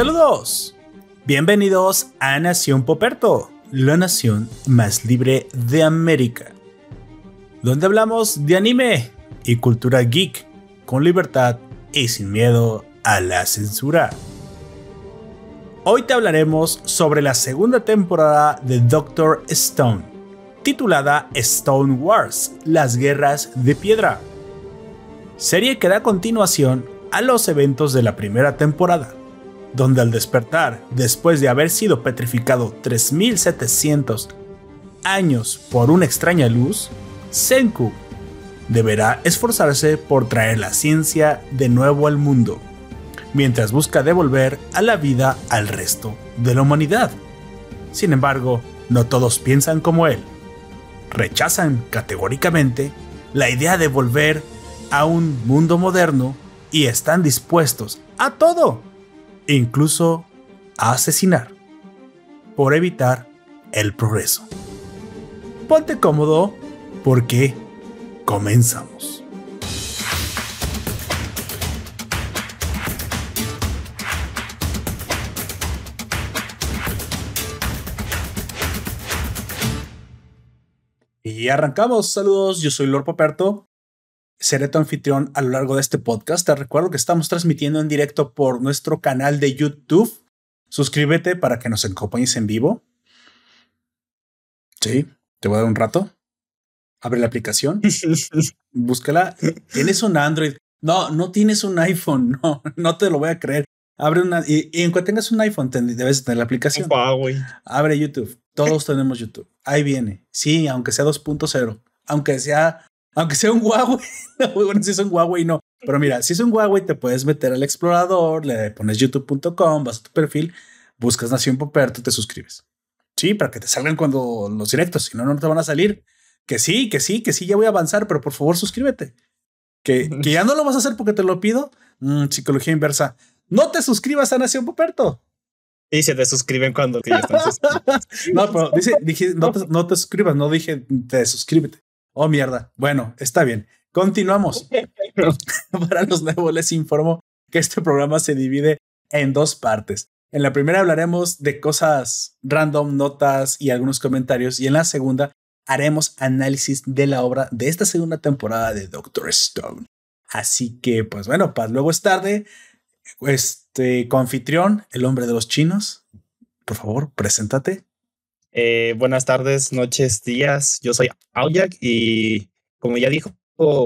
Saludos. Bienvenidos a Nación Poperto, la nación más libre de América. Donde hablamos de anime y cultura geek con libertad y sin miedo a la censura. Hoy te hablaremos sobre la segunda temporada de Doctor Stone, titulada Stone Wars, las guerras de piedra. Serie que da continuación a los eventos de la primera temporada, donde al despertar, después de haber sido petrificado 3700 años por una extraña luz, Senku deberá esforzarse por traer la ciencia de nuevo al mundo, mientras busca devolver a la vida al resto de la humanidad. Sin embargo, no todos piensan como él. Rechazan categóricamente la idea de volver a un mundo moderno y están dispuestos a todo, incluso a asesinar, por evitar el progreso. Ponte cómodo porque comenzamos. Y arrancamos. Saludos, yo soy Lord Poperto seré tu anfitrión a lo largo de este podcast. Te recuerdo que estamos transmitiendo en directo por nuestro canal de YouTube. Suscríbete para que nos acompañes en vivo. Sí, te voy a dar un rato. Abre la aplicación. Búscala. ¿Tienes un Android? No, no tienes un iPhone. No, no te lo voy a creer. Abre una y, en cuanto tengas un iPhone debes tener la aplicación. Abre YouTube. Todos tenemos YouTube. Ahí viene. Sí, aunque sea 2.0, aunque sea aunque sea un Huawei, bueno, si es un Huawei no, pero mira, si es un Huawei te puedes meter al explorador, le pones youtube.com, vas a tu perfil, buscas Nación Poperto, te suscribes. Sí, para que te salgan cuando los directos, si no, no te van a salir. Que sí, que sí, que sí, ya voy a avanzar, pero por favor suscríbete. Que, que ya no lo vas a hacer porque te lo pido. Mm, psicología inversa. No te suscribas a Nación Poperto. Y se te suscriben cuando ya no, pero dice, dije, no te, no te suscribas, no dije te suscríbete. Oh, mierda. Bueno, está bien. Continuamos. Para los nuevos les informo que este programa se divide en dos partes. En la primera hablaremos de cosas random, notas y algunos comentarios. Y en la segunda haremos análisis de la obra de esta segunda temporada de Doctor Stone. Así que, pues bueno, para luego es tarde. Este confitrión, el hombre de los chinos. Por favor, preséntate. Eh, buenas tardes, noches, días. Yo soy Aoyak y como ya dijo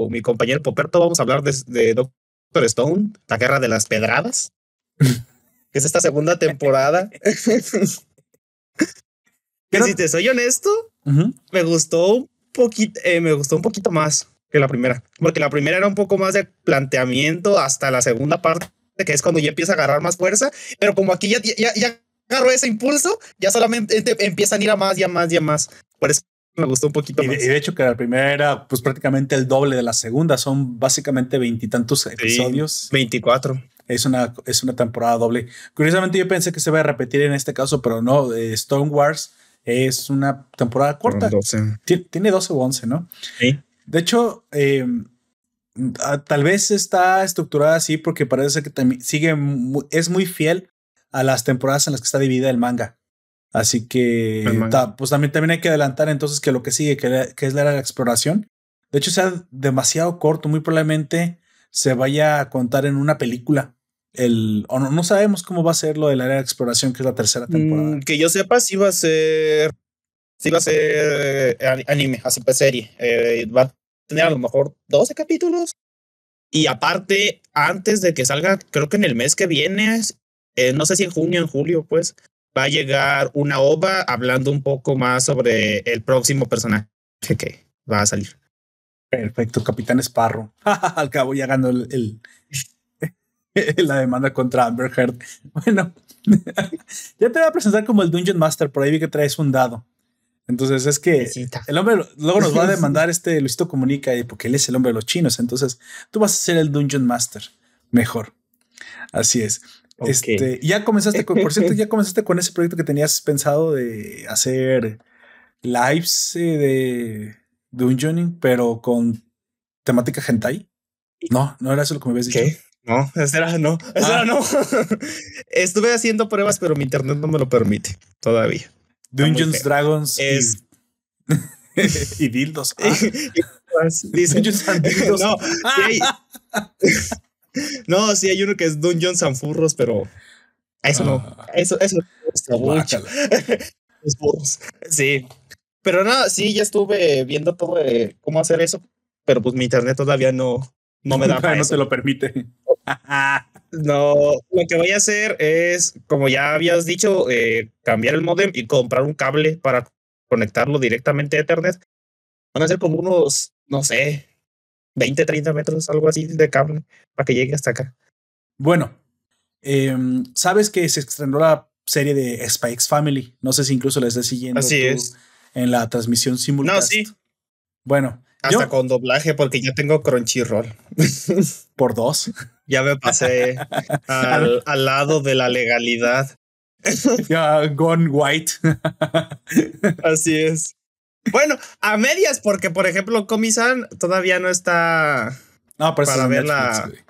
mi compañero Poperto, vamos a hablar de, Doctor Stone, la guerra de las pedradas, que es esta segunda temporada. Pero si te soy honesto, me gustó un poquito, eh, me gustó un poquito más que la primera, porque la primera era un poco más de planteamiento hasta la segunda parte, que es cuando ya empieza a agarrar más fuerza, pero como aquí ya, ya, ya agarró ese impulso, ya solamente empiezan a ir a más y a más y a más. Por eso me gustó un poquito y más. y de hecho que la primera era pues prácticamente el doble de la segunda, son básicamente veintitantos episodios. 24. Es una, es una temporada doble. Curiosamente yo pensé que se va a repetir en este caso, pero no, Stone Wars es una temporada corta. Tiene 12 o 11, ¿no? Sí. De hecho, em, tal vez está estructurada así porque parece que también sigue, es muy fiel a las temporadas en las que está dividida el manga. Así que pues también, también hay que adelantar entonces que lo que sigue, que, es la era de la exploración. De hecho, sea demasiado corto, muy probablemente se vaya a contar en una película. El, o no, no sabemos cómo va a ser lo de la era de exploración, que es la tercera temporada. Mm, que yo sepa, si va a ser. Si va a ser eh, anime, así pues serie. Eh, va a tener a lo mejor 12 capítulos. Y aparte, antes de que salga, creo que en el mes que viene, eh, no sé si en junio, en julio, pues, va a llegar una ova hablando un poco más sobre el próximo personaje que va a salir. Perfecto, Capitán Sparrow. Al cabo ya ganó el, la demanda contra Amber Heard. Bueno, ya te voy a presentar como el Dungeon Master, por ahí vi que traes un dado. Entonces es que el hombre luego nos va a demandar este Luisito Comunica porque él es el hombre de los chinos. Entonces tú vas a ser el Dungeon Master. Mejor. Así es. Este, ya comenzaste con, por cierto, ya comenzaste con ese proyecto que tenías pensado de hacer lives eh, de Dungeoning, pero con temática hentai. No, no era eso lo que me habías dicho. No, ese era no, era Ah. no. Estuve haciendo pruebas, pero mi internet no me lo permite todavía. Dungeons. Dragons y- Es- y, dildos. Ah, Dice, Dungeons and Dildos. no, sí hay, no, sí hay uno que es Dungeons and Furros, pero eso no, Ah. eso, eso me gusta mucho. Los. Sí, pero nada, sí, ya estuve viendo todo de cómo hacer eso, pero pues mi internet todavía no, no me da para no eso. te lo permite. No, lo que voy a hacer es, como ya habías dicho, eh, cambiar el modem y comprar un cable para conectarlo directamente a Ethernet. Van a ser como unos, no sé, 20, 30 metros, algo así de cable para que llegue hasta acá. Bueno, em, sabes que se estrenó la serie de Spikes Family. No sé si incluso la estés siguiendo Así tú es. en la transmisión simultánea. No, sí, Bueno, hasta yo con doblaje porque ya tengo Crunchyroll. por dos. Ya me pasé al, al lado de la legalidad. Ya, Gone White. Así es. Bueno, a medias, porque por ejemplo, Comisan todavía no está No, pero eso Para verla- Netflix,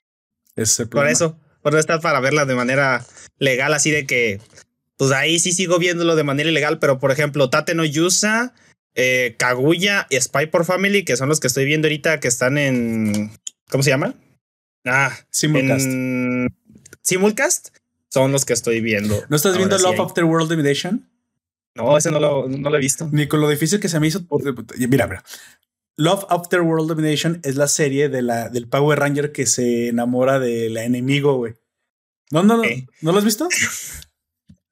es el Por eso, por no estar para verla de manera legal, así de que, pues ahí sí sigo viéndolo de manera ilegal, pero por ejemplo, Tate no Yusa, eh, Kaguya y Spy por Family, que son los que estoy viendo ahorita que están en, ¿cómo se llama? Ah, Simulcast. en Simulcast, son los que estoy viendo. ¿No estás viendo sí Love hay- After World Invasion? No, ese no lo, no lo he visto. Ni con lo difícil que se me hizo. Mira, mira. Love After World Domination es la serie de la, del Power Ranger que se enamora del enemigo, güey. No, no, no. ¿No lo has visto?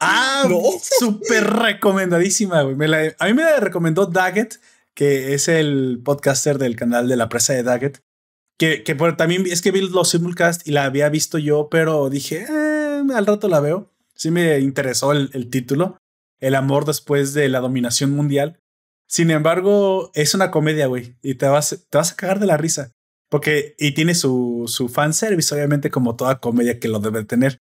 Ah, No. súper recomendadísima, güey. Me la- a mí me la recomendó Daggett, que es el podcaster del canal de la presa de Daggett. Que, que por- también es que vi los simulcast y la había visto yo, pero dije, "Eh, al rato la veo. Sí me interesó el, el título, El amor después de la dominación mundial. Sin embargo, es una comedia, güey, y te vas, te vas a cagar de la risa. Porque, y tiene su, su fanservice, obviamente, como toda comedia que lo debe tener.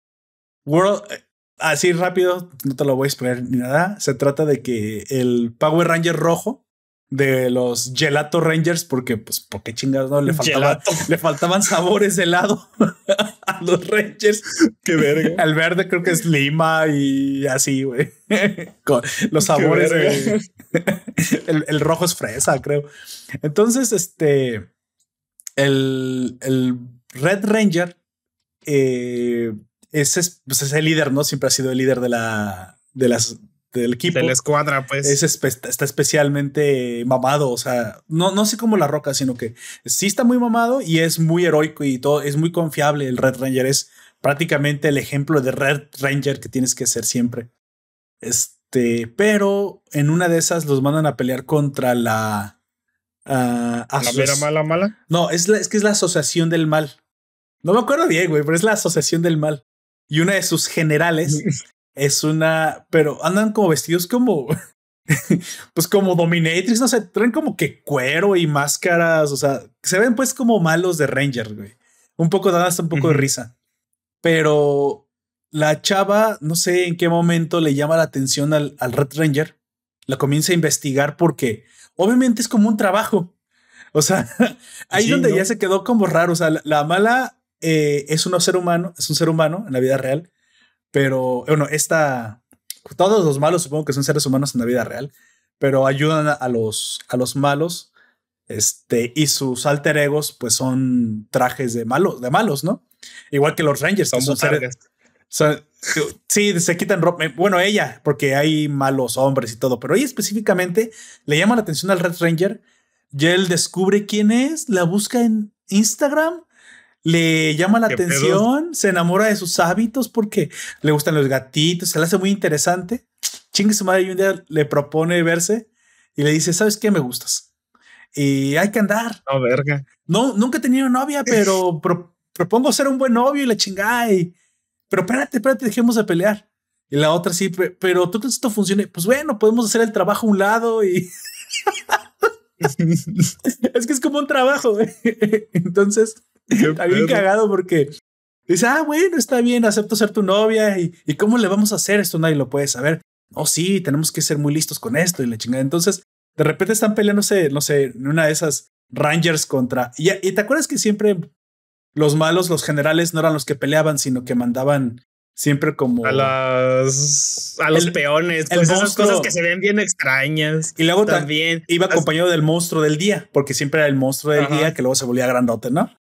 World, eh, así rápido, no te lo voy a explicar ni nada. Se trata de que el Power Ranger rojo de los Gelato Rangers, porque, pues, porque chingados no le faltaba, le faltaban sabores de helado a los Rangers. Qué verga. El verde creo que es lima y así, güey. Con los sabores. el, el rojo es fresa, creo. Entonces, este. El, el Red Ranger eh, ese es, pues es el líder, ¿no? Siempre ha sido el líder de la, de las, del equipo. De la escuadra, pues. Es espe- está especialmente mamado, o sea, no, no sé cómo la roca, sino que sí está muy mamado y es muy heroico y todo, es muy confiable. El Red Ranger es prácticamente el ejemplo de Red Ranger que tienes que ser siempre. Este, pero en una de esas los mandan a pelear contra la... ah, la mera mala mala. no, es, la, es que es la asociación del mal. No me acuerdo bien, güey, pero es la asociación del mal. Y una de sus generales es una, pero andan como vestidos como, pues como dominatrix, no sé, traen como que cuero y máscaras, o sea, se ven pues como malos de Ranger, güey. Un poco dan hasta un poco de risa. Pero la chava, no sé en qué momento le llama la atención al, al Red Ranger, la comienza a investigar porque obviamente es como un trabajo. O sea, ahí Sí, donde ¿no? ya se quedó como raro. O sea, la, la mala eh, es un ser humano, es un ser humano en la vida real, pero bueno, esta, todos los malos supongo que son seres humanos en la vida real, pero ayudan a, a los, a los malos. Este, y sus alter egos, pues son trajes de malos, de malos, ¿no? Igual que los Rangers, que Son seres, sí, se quitan ropa. eh, Bueno, ella, porque hay malos hombres y todo, pero ella específicamente le llama la atención al Red Ranger. Y él descubre quién es, la busca en Instagram, le llama la atención, se enamora de sus hábitos porque le gustan los gatitos, se le hace muy interesante. Chingue su madre y un día le propone verse y le dice, ¿sabes qué? Me gustas. Y hay que andar. No, verga. No, nunca he tenido novia, pero pro- propongo ser un buen novio y la chingada. Y, pero espérate, espérate, dejemos de pelear. Y la otra sí, "Pe- pero tú crees que esto funcione. Pues bueno, podemos hacer el trabajo a un lado y es que es como un trabajo. güey. Entonces, está bien cagado porque dice, ah, bueno, está bien, acepto ser tu novia. ¿Y, y cómo le vamos a hacer esto? Nadie lo puede saber. Oh, sí, tenemos que ser muy listos con esto y la chingada. Entonces, de repente están peleándose, no sé, en una de esas Rangers contra. Y, y te acuerdas que siempre los malos, los generales, no eran los que peleaban, sino que mandaban siempre como a las a los peones, pues esas cosas que se ven bien extrañas. Y luego también iba acompañado del monstruo del día, porque siempre era el monstruo del día que luego se volvía grandote, ¿no?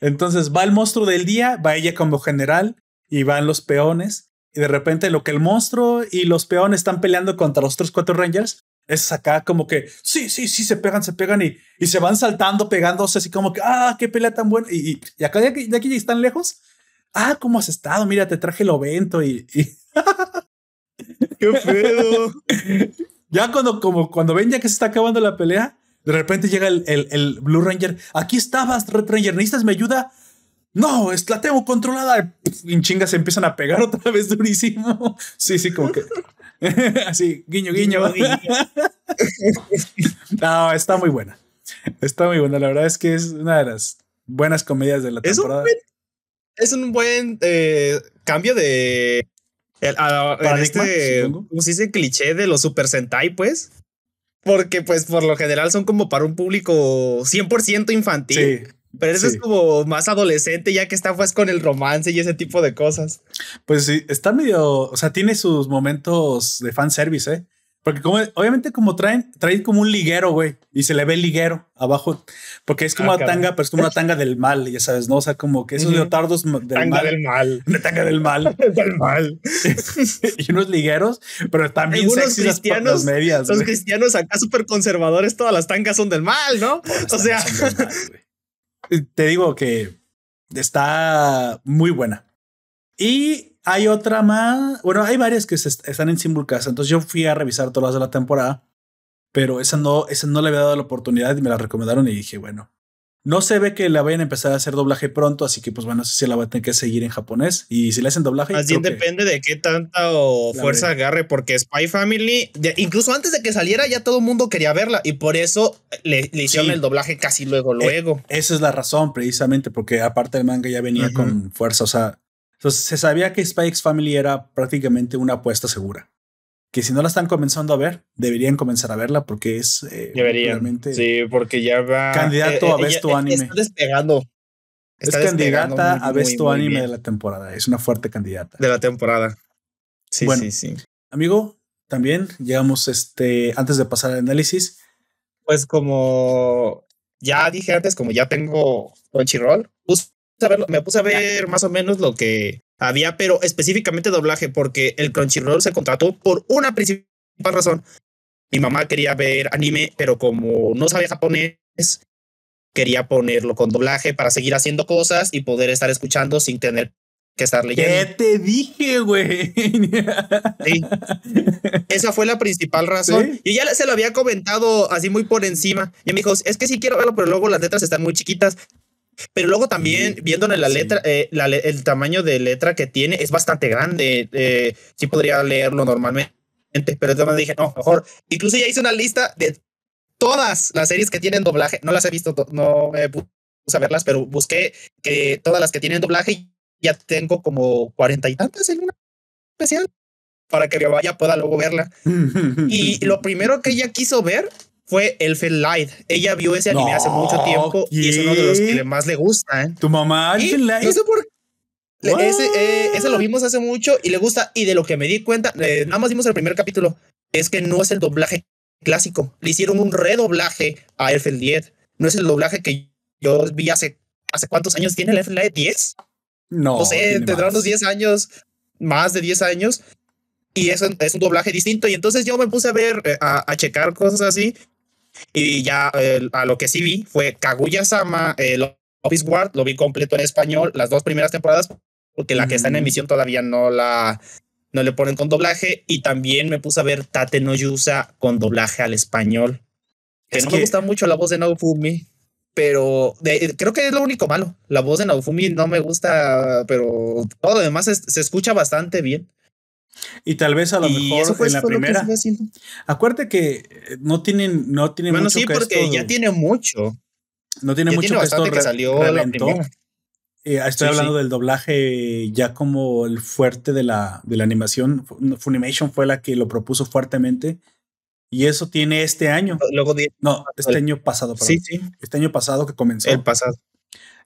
Entonces va el monstruo del día, va ella como general y van los peones y de repente lo que el monstruo y los peones están peleando contra los otros cuatro rangers es acá como que sí, sí, sí, se pegan, se pegan y, y se van saltando, pegándose así como que, ah, qué pelea tan buena. Y, y acá de aquí, de aquí están lejos, ah, ¿cómo has estado? Mira, te traje el ovento y... ¡Qué feo! ya cuando, como cuando ven ya que se está acabando la pelea, de repente llega el, el, Blue Ranger. Aquí estabas, Red Ranger, ¿necesitas mi ayuda? No, es, la tengo controlada. Y chingas se empiezan a pegar otra vez durísimo. Sí, sí, como que... Así, guiño, guiño. no, está muy buena. Está muy buena. La verdad es que es una de las buenas comedias de la temporada es un buen eh, cambio de. este, ¿cómo se dice? Cliché de los Super Sentai, pues. Porque, pues, por lo general son como para un público 100% infantil. Sí. Pero eso es como más adolescente, ya que está pues con el romance y ese tipo de cosas. Pues sí, está medio, o sea, tiene sus momentos de fanservice, ¿eh? Porque como, obviamente como traen, traen como un liguero, güey, y se le ve el liguero abajo, porque es como ah, una tanga, pero es como una tanga del mal, ya sabes, ¿no? O sea, como que esos leotardos del tanga mal. del mal. Una tanga del mal. del mal. y unos ligueros, pero también Algunos cristianos, las medias. Los cristianos acá súper conservadores, todas las tangas son del mal, ¿no? o sea. te digo que está muy buena. Y hay otra más. Bueno, hay varias que están en simulcast. Entonces yo fui a revisar todas las de la temporada. Pero esa no, esa no le había dado la oportunidad y me la recomendaron y dije, bueno, no se ve que la vayan a empezar a hacer doblaje pronto, así que pues bueno, no sé si la voy a tener que seguir en japonés. Y si le hacen doblaje. Así depende de qué tanta fuerza agarre, porque Spy Family, incluso antes de que saliera, ya todo el mundo quería verla y por eso le, hicieron el doblaje casi luego, eh, luego. esa es la razón, precisamente, porque aparte el manga ya venía con fuerza. O sea, entonces se sabía que Spy X Family era prácticamente una apuesta segura. Que si no la están comenzando a ver, deberían comenzar a verla porque es eh, deberían. Sí, porque ya va candidato eh, a Best Anime. Está despegando. es candidata a Best Anime de la temporada. Es una fuerte candidata. De la temporada. Sí, sí, sí. Amigo, también llegamos este antes de pasar al análisis. Pues como ya dije antes, como ya tengo Crunchyroll, pues me puse a ver más o menos lo que había, pero específicamente doblaje, porque el Crunchyroll se contrató por una principal razón. Mi mamá quería ver anime, pero como no sabía japonés, quería ponerlo con doblaje para seguir haciendo cosas y poder estar escuchando sin tener que estar leyendo. ¿Qué te dije, güey? Esa fue la principal razón. Y ya se lo había comentado así muy por encima. Y me dijo, es que sí quiero verlo, pero luego las letras están muy chiquitas. Pero luego también, viéndole la letra, eh, el tamaño de letra que tiene es bastante grande. Eh, sí podría leerlo normalmente, pero entonces dije, no, mejor. Incluso ya hice una lista de todas las series que tienen doblaje. No las he visto, no me puse a verlas, pero busqué que todas las que tienen doblaje ya tengo como cuarenta y tantas en una especial para que vaya pueda luego verla. y lo primero que ella quiso ver fue Elfen Light. Ella vio ese anime hace mucho tiempo y es uno de los que más le gusta. ¿eh? Tu mamá, Elfen Light. No sé por ese, eh, ese, lo vimos hace mucho y le gusta. Y de lo que me di cuenta, eh, nada más vimos el primer capítulo, es que no es el doblaje clásico. Le hicieron un redoblaje a Elfen Light. No es el doblaje que yo vi hace. ¿Hace cuántos años tiene el Elfen Light? ¿10? No. No sé, tendrá unos 10 años, más de 10 años. Y eso es un doblaje distinto. Y entonces yo me puse a ver, a, a checar cosas así. Y ya a lo que sí vi fue Kaguya-sama, el Office Guard, lo vi completo en español, las dos primeras temporadas, porque la que está en emisión todavía no la no le ponen con doblaje. Y también me puse a ver Tate no Yusa con doblaje al español. Que no me gusta mucho la voz de Naofumi, pero creo que es lo único malo. La voz de Naofumi no me gusta, pero todo lo demás se escucha bastante bien. Y tal vez a lo mejor en la primera. Acuérdate que eh, no tienen, no tienen bueno, mucho sí, porque ya tiene mucho. No tiene mucho que esto que salió eh, estoy hablando del doblaje ya como el fuerte de la, de la animación. Funimation fue la que lo propuso fuertemente. Y eso tiene este año. Luego no, este año pasado. Sí, sí. Este año pasado que comenzó. El pasado.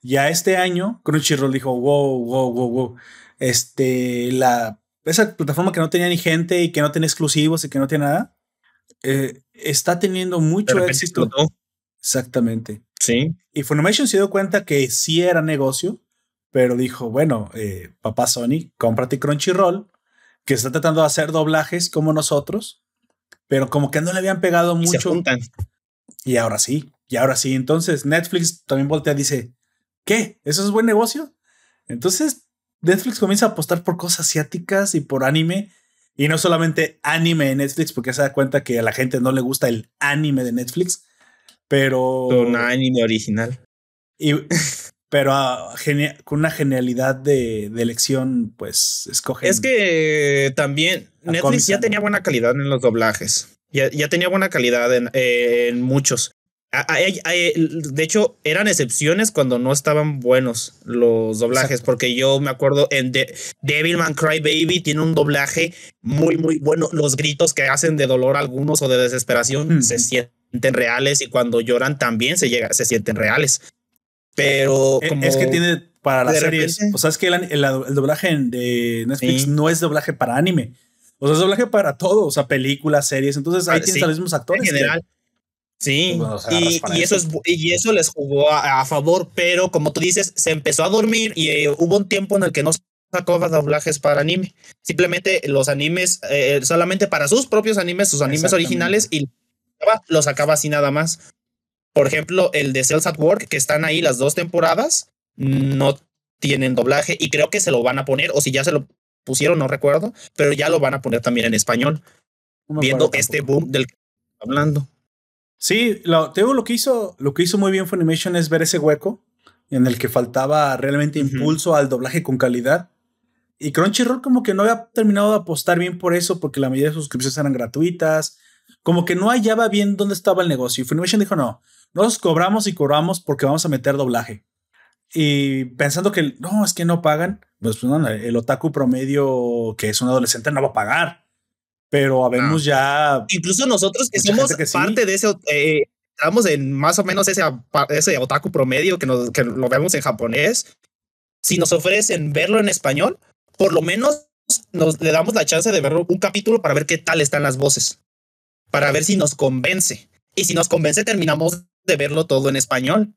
Ya este año, Crunchyroll dijo, wow, wow, wow, wow. Este, la, esa plataforma que no tenía ni gente y que no tenía exclusivos y que no tiene nada, eh, está teniendo mucho éxito. Exactamente. Sí. Y Funimation se dio cuenta que sí era negocio, pero dijo, bueno, eh, papá Sony, cómprate Crunchyroll, que está tratando de hacer doblajes como nosotros, pero como que no le habían pegado mucho. Y ahora sí, y ahora sí. Entonces Netflix también voltea y dice, ¿qué? ¿Eso es buen negocio? Entonces Netflix comienza a apostar por cosas asiáticas y por anime. Y no solamente anime de Netflix, porque se da cuenta que a la gente no le gusta el anime de Netflix, pero. Un anime original. Y, pero ah, con una genialidad de, elección, pues escoge. Es que también Netflix ya tenía buena calidad en los doblajes. Ya, ya tenía buena calidad en, en muchos. De hecho, eran excepciones cuando no estaban buenos los doblajes, porque yo me acuerdo en Devilman Cry Baby tiene un doblaje muy, muy bueno. Los gritos que hacen de dolor algunos o de desesperación se sienten reales y cuando lloran también se, llega, se sienten reales. Pero e, es que tiene para las series, o sea, es que el, doblaje de Netflix no es doblaje para anime. O sea, es doblaje para todo, o sea, películas, series. Entonces ahí ah, tienes a los mismos actores. En general. Sí, y, eso es, y eso les jugó a, favor, pero como tú dices, se empezó a dormir y eh, hubo un tiempo en el que no sacó doblajes para anime. Simplemente los animes, eh, solamente para sus propios animes, sus animes originales, y los sacaba así nada más. Por ejemplo, el de Cells at Work, que están ahí las dos temporadas, no tienen doblaje y creo que se lo van a poner, o si ya se lo pusieron, no recuerdo, pero ya lo van a poner también en español, viendo este boom del que hablando. Sí, lo, lo que hizo, lo que hizo muy bien Funimation es ver ese hueco en el que faltaba realmente impulso al doblaje con calidad. Y Crunchyroll como que no había terminado de apostar bien por eso, porque la mayoría de sus suscripciones eran gratuitas. Como que no hallaba bien dónde estaba el negocio. Y Funimation dijo, no, nos cobramos y cobramos porque vamos a meter doblaje. Y pensando que, no, es que no pagan, pues, pues no, el otaku promedio que es un adolescente no va a pagar pero habemos ya. Incluso nosotros que somos parte de ese. Eh, estamos en más o menos ese, ese otaku promedio que, nos, que lo vemos en japonés. Si nos ofrecen verlo en español, por lo menos nos le damos la chance de verlo un capítulo para ver qué tal están las voces. Para ver si nos convence. Y si nos convence, terminamos de verlo todo en español.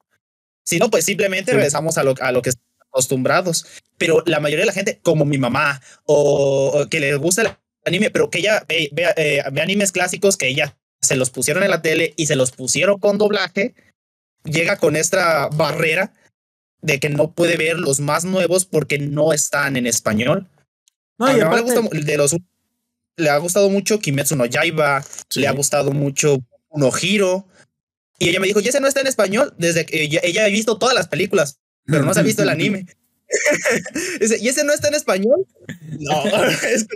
Si no, pues simplemente regresamos a lo, a lo que estamos acostumbrados. Pero la mayoría de la gente, como mi mamá, o, o que le gusta la anime, pero que ella ve, eh, ve, animes clásicos que ella se los pusieron en la tele y se los pusieron con doblaje, llega con esta barrera de que no puede ver los más nuevos porque no están en español. No, y le, de los, le ha gustado mucho Kimetsu no Yaiba, le ha gustado mucho Uno Hiro. Y ella me dijo, ¿y ese no está en español? Desde que ella, ha visto todas las películas, pero no se ha visto el anime. ¿Y ese no está en español? No, es,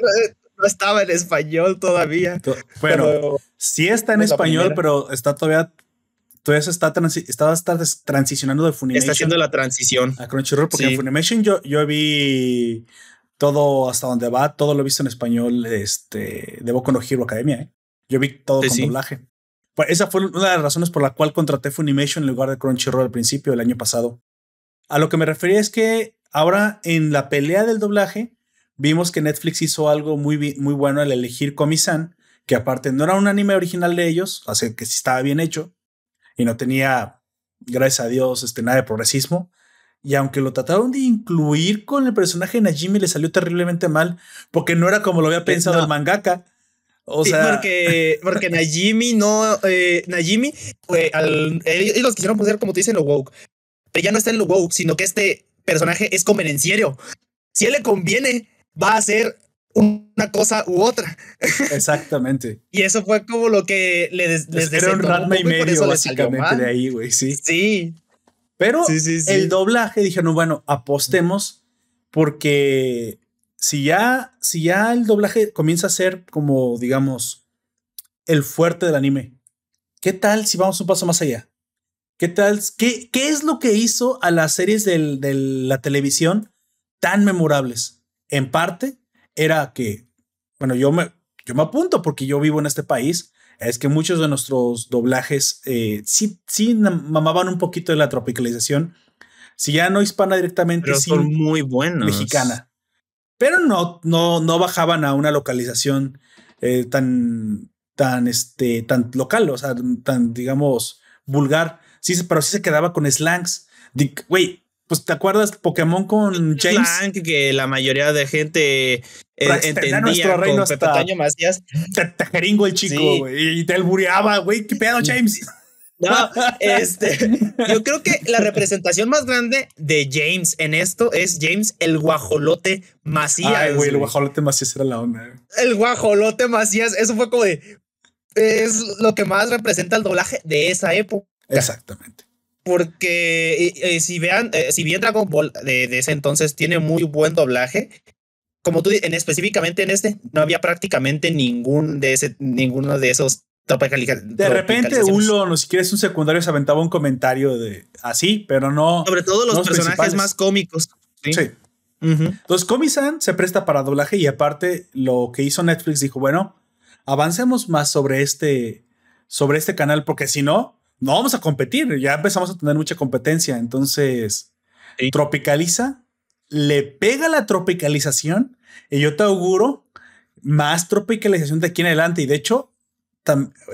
no estaba en español todavía. Bueno, pero, sí está en español, pero está todavía todavía se está, está, transicionando de Funimation. Está haciendo la transición. A Crunchyroll, porque en Funimation yo, yo vi todo hasta donde va, todo lo he visto en español, este, de Boku no Hero Academia, ¿eh? Yo vi todo con doblaje. Pues esa fue una de las razones por la cual contraté Funimation en lugar de Crunchyroll al principio del año pasado. A lo que me refería es que ahora en la pelea del doblaje, vimos que Netflix hizo algo muy, muy bueno al elegir Komi-san, que aparte no era un anime original de ellos, así que sí estaba bien hecho y no tenía, gracias a Dios, este, nada de progresismo. Y aunque lo trataron de incluir con el personaje de Najimi, le salió terriblemente mal, porque no era como lo había pensado el mangaka. O sea, porque, porque Najimi no, eh, Najimi, eh, ellos los quisieron poner como te dicen lo woke, pero ya no está en lo woke, sino que este personaje es convenenciero. Si a él le conviene va a ser una cosa u otra. Exactamente. y eso fue como lo que le les Era un Ranma y medio básicamente de ahí, güey, sí. Sí. Pero el doblaje dijeron, bueno, apostemos porque si ya, si ya el doblaje comienza a ser como, digamos, el fuerte del anime, ¿qué tal si vamos un paso más allá? ¿Qué tal? ¿Qué, qué es lo que hizo a las series de la televisión tan memorables? En parte era que, bueno, yo me, yo me apunto porque yo vivo en este país, es que muchos de nuestros doblajes eh, sí, sí mamaban un poquito de la tropicalización, Si ya no hispana directamente, Pero sí son muy buenos. mexicana. Pero no, no, no bajaban a una localización eh, tan, tan, este, tan local, o sea, tan, digamos, vulgar. Sí, pero sí se quedaba con slangs. Güey, pues te acuerdas Pokémon con James. Que la mayoría de gente eh, Para entendía reino con Pepe Toño Macías. Te, te jeringo el chico, Sí. güey. Y te albureaba, güey. ¿Qué pedo, James? No, este, yo creo que la representación más grande de James en esto es James el guajolote Macías. Ay, güey, el guajolote Macías era la onda. güey. El guajolote Macías, eso fue como de. Es lo que más representa el doblaje de esa época. Exactamente. Porque eh, eh, si vean, eh, si bien Dragon Ball de, de ese entonces tiene muy buen doblaje, como tú en específicamente en este, no había prácticamente ningún de ese, ninguno de esos De repente. Ulo, no si quieres un secundario, se aventaba un comentario de así, pero no. Sobre todo los los personajes más cómicos. Sí. Sí. Ujú. Entonces, se presta para doblaje y aparte lo que hizo Netflix dijo, bueno, avancemos más sobre este, sobre este canal porque si no, no vamos a competir. Ya empezamos a tener mucha competencia. Entonces, Sí. tropicaliza, le pega la tropicalización y yo te auguro más tropicalización de aquí en adelante. Y de hecho,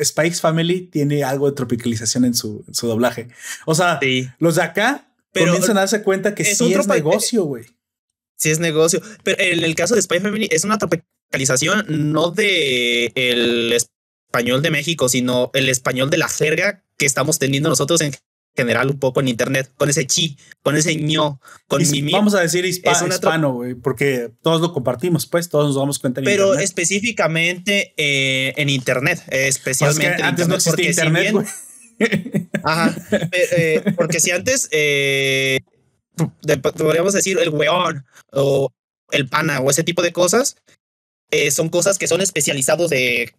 Spikes Family tiene algo de tropicalización en su, en su doblaje. O sea, Sí, los de acá Pero comienzan a darse cuenta que es sí es negocio, güey. sí es negocio. Pero en el caso de Spy Family es una tropicalización no de el español de México, sino el español de la jerga que estamos teniendo nosotros en general un poco en internet, con ese chi, con ese ño, con His- mi vamos a decir hispa- es hispano, porque todos lo compartimos, pues todos nos damos cuenta en Pero internet. específicamente eh, en internet, eh, Pues es especialmente en antes no existía internet. Ajá. eh, porque si antes eh, de- podríamos decir el weón o el pana o ese tipo de cosas, son cosas que son especializados de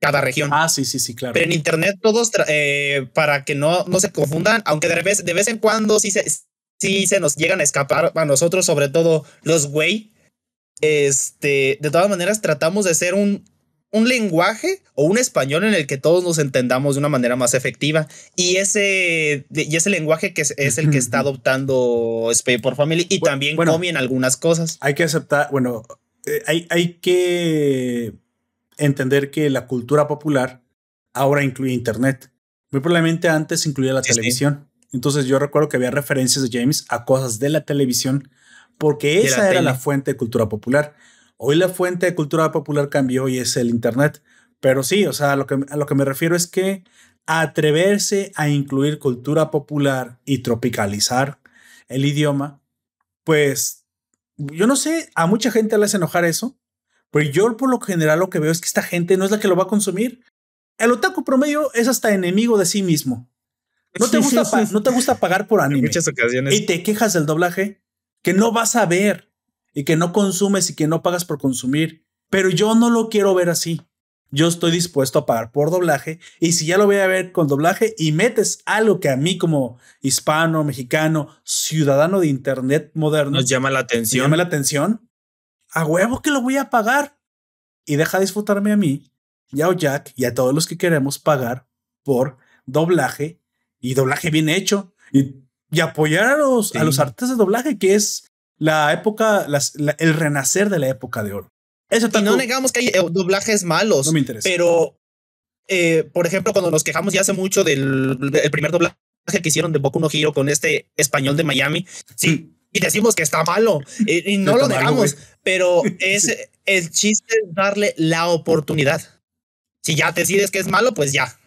cada región. Ah, sí, sí, sí, claro. Pero en internet todos, eh, para que no, no se confundan, aunque de vez, de vez en cuando sí se, sí se nos llegan a escapar a nosotros, sobre todo los güey, este, de todas maneras tratamos de ser un, un lenguaje o un español en el que todos nos entendamos de una manera más efectiva. Y ese, y ese lenguaje que es, es el que está adoptando Spay por Family y Bu- también bueno. Comi en algunas cosas. Hay que aceptar, bueno, eh, hay, hay que entender que la cultura popular ahora incluye internet. Muy probablemente antes incluía la Sí, sí. televisión. Entonces yo recuerdo que había referencias de James a cosas de la televisión porque la esa era tele. la fuente de cultura popular. Hoy la fuente de cultura popular cambió y es el internet. Pero sí, o sea, a lo que, a lo que me refiero es que atreverse a incluir cultura popular y tropicalizar el idioma, pues yo no sé, a mucha gente le hace enojar eso, pero yo por lo general lo que veo es que esta gente no es la que lo va a consumir. El otaku promedio es hasta enemigo de sí mismo. No te gusta, pa- no te gusta pagar por En anime muchas ocasiones. y te quejas del doblaje que no vas a ver y que no consumes y que no pagas por consumir. Pero yo no lo quiero ver así. Yo estoy dispuesto a pagar por doblaje y si ya lo voy a ver con doblaje y metes algo que a mí como hispano, mexicano, ciudadano de internet moderno Nos llama la me atención. llame la atención, a huevo que lo voy a pagar. Y deja disfrutarme a mí, y a Jack y a todos los que queremos pagar por doblaje y doblaje bien hecho y, y apoyar a los, a Sí. los artistas de doblaje, que es la época, las- la- el renacer de la época de oro. Eso tanto no negamos que hay eh, doblajes malos, no me interesa. pero eh, por ejemplo, cuando nos quejamos ya hace mucho del, del primer doblaje que hicieron de Boku no Hero con este español de Miami, sí, y decimos que está malo, y, y no lo negamos. Pero es el chiste es darle la oportunidad. Si ya decides que es malo, pues ya.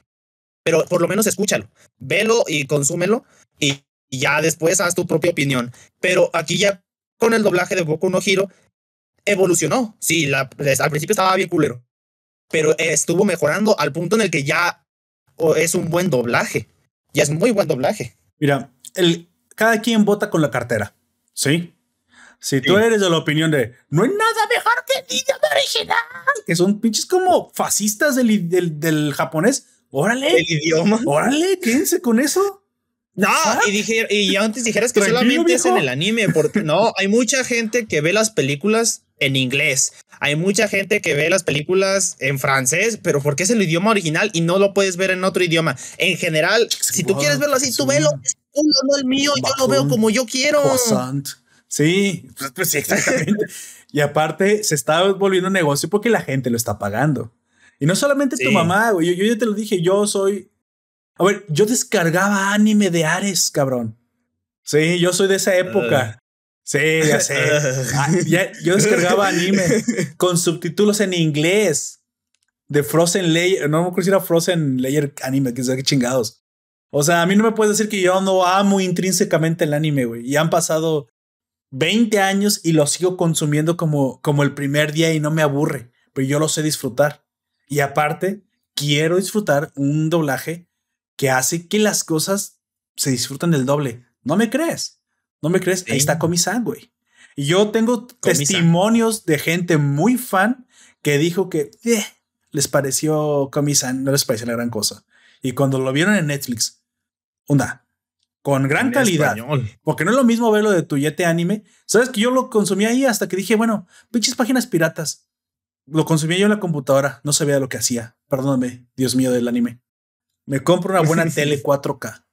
Pero por lo menos escúchalo, velo y consúmelo y, y ya después haz tu propia opinión. Pero aquí ya con el doblaje de Boku no Hero evolucionó. Sí, la, les- al principio estaba bien culero, pero estuvo mejorando al punto en el que ya es un buen doblaje. Ya es muy buen doblaje. Mira, el, cada quien vota con la cartera, ¿sí? Si tú Sí. eres de la opinión de no hay nada mejor que el idioma original, que son pinches como fascistas del, del, del japonés, órale, El idioma. órale, quédense con eso. No, Fuck. y dije, y antes dijeras que solamente es en el anime, porque no, hay mucha gente que ve las películas en inglés. Hay mucha gente que ve las películas en francés, pero porque es el idioma original y no lo puedes ver en otro idioma. En general, si tú quieres verlo así, tú velo. no el mío, yo lo veo como yo quiero. Sí, pues, pues, sí, exactamente. y aparte, se está volviendo un negocio porque la gente lo está pagando. Y no solamente tu mamá, güey. Yo, yo ya te lo dije, yo soy. A ver, yo descargaba anime de Ares, cabrón. Sí, yo soy de esa época. Ah. Sí, ya sé. Ah, yo descargaba anime con subtítulos en inglés de Frozen Layer. No me acuerdo si era Frozen Layer anime, que sea que chingados. O sea, a mí no me puedes decir que yo no amo intrínsecamente el anime, güey. Y han pasado 20 años y lo sigo consumiendo como, como el primer día y no me aburre, pero yo lo sé disfrutar. Y aparte, quiero disfrutar un doblaje que hace que las cosas se disfruten del doble. ¿No me crees? ¿No me crees? Ahí está Comisan, güey. Y yo tengo testimonios de gente muy fan que dijo que eh, les pareció Comisan, no les pareció la gran cosa. Y cuando lo vieron en Netflix, onda, con gran calidad. Porque no es lo mismo verlo de tu Yete Anime. Sabes que yo lo consumí ahí hasta que dije, bueno, pinches páginas piratas. Lo consumía yo en la computadora, no sabía lo que hacía. Perdóname, Dios mío del anime. Me compro una buena tele 4K.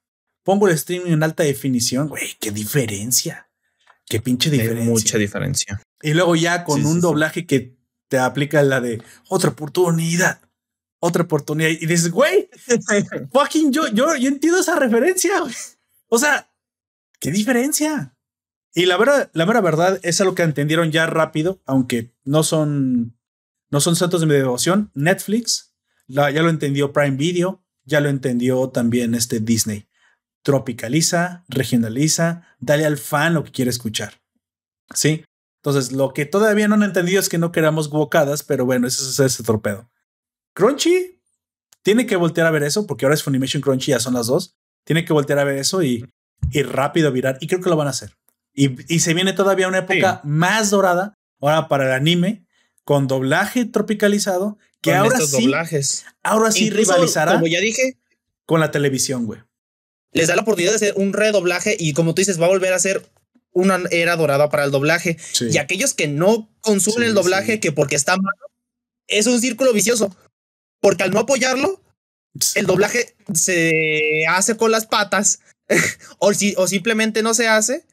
Pongo el streaming en alta definición. Güey, qué diferencia. Qué pinche diferencia. mucha diferencia. Y luego ya con un doblaje que te aplica la de otra oportunidad. Otra oportunidad. Y dices, güey, fucking yo, yo, yo entiendo esa referencia. Güey. O sea, qué diferencia. Y la verdad, la mera verdad es algo que entendieron ya rápido, aunque no son, no son santos de mi devoción. Netflix ya lo entendió Prime Video, ya lo entendió también este Disney. Tropicaliza, regionaliza, dale al fan lo que quiere escuchar. Sí. Entonces, lo que todavía no han entendido es que no queramos bocadas, pero bueno, eso es ese torpedo. Crunchy tiene que voltear a ver eso, porque ahora es Funimation Crunchy, ya son las dos tiene que voltear a ver eso y, y rápido virar. Y creo que lo van a hacer. Y, y se viene todavía una época más dorada ahora para el anime con doblaje tropicalizado que ahora sí, doblajes. ahora sí rivalizará. Como ya dije, con la televisión, güey. Les da la oportunidad de hacer un redoblaje y como tú dices, va a volver a ser una era dorada para el doblaje. Y aquellos que no consumen el doblaje, que porque está malo, es un círculo vicioso. Porque al no apoyarlo, el doblaje se hace con las patas o, si, o simplemente no se hace.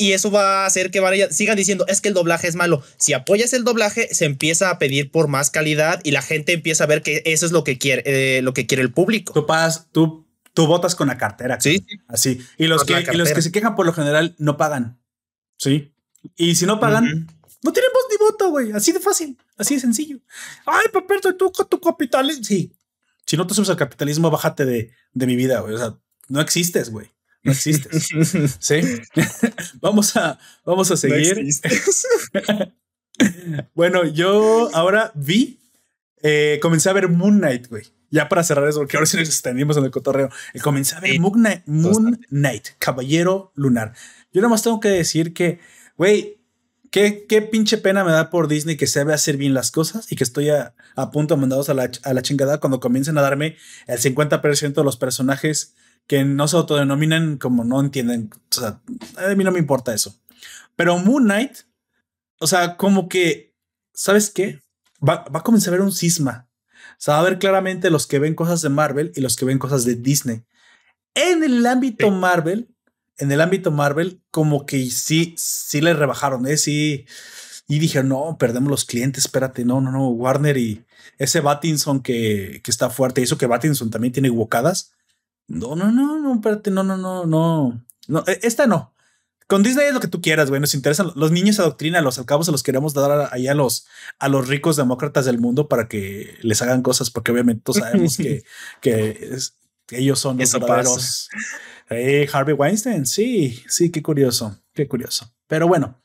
Y eso va a hacer que sigan diciendo, es que el doblaje es malo. Si apoyas el doblaje, se empieza a pedir por más calidad y la gente empieza a ver que eso es lo que quiere, eh, lo que quiere el público. Tú pagas, tú, tú votas con la cartera. Sí. Así. Y los, que, y los que se quejan por lo general no pagan. Sí. Y si no pagan, no tenemos ni voto, güey. Así de fácil. Así de sencillo. Ay, papel, tú con tu capital. Sí, si no te subes al capitalismo, bájate de, de mi vida, güey. O sea, no existes, güey. No existes. sí. vamos a, vamos a seguir. bueno, yo ahora vi, eh, comencé a ver Moon Knight, güey. Ya para cerrar eso, porque ahora sí nos extendimos en el cotorreo. Y comencé a ver Moon Knight, Moon Knight, Caballero Lunar. Yo nada más tengo que decir que, güey, ¿Qué, qué pinche pena me da por Disney que sabe hacer bien las cosas y que estoy a, punto de mandados a la, a la chingada cuando comiencen a darme el 50% de los personajes que no se autodenominan como no entienden. O sea, a mí no me importa eso. Pero Moon Knight, o sea, como que, ¿sabes qué? Va, va a comenzar a haber un cisma. O sea, va a haber claramente los que ven cosas de Marvel y los que ven cosas de Disney. En el ámbito Marvel, en el ámbito Marvel, como que sí, sí le rebajaron, ¿eh? Sí. Y dije, no, perdemos los clientes, espérate, no, no, no, Warner y ese Battinson que, que está fuerte, eso que Battinson también tiene bocadas. No, no, no, no, espérate, no, no, no, no, no, e, esta no. Con Disney es lo que tú quieras, güey. Nos interesan los niños a doctrina, los alcabos se los queremos dar ahí a los, a los ricos demócratas del mundo para que les hagan cosas, porque obviamente todos sabemos que, que, ellos son los verdaderos, Harvey Weinstein, sí, sí, qué curioso, qué curioso. Pero bueno,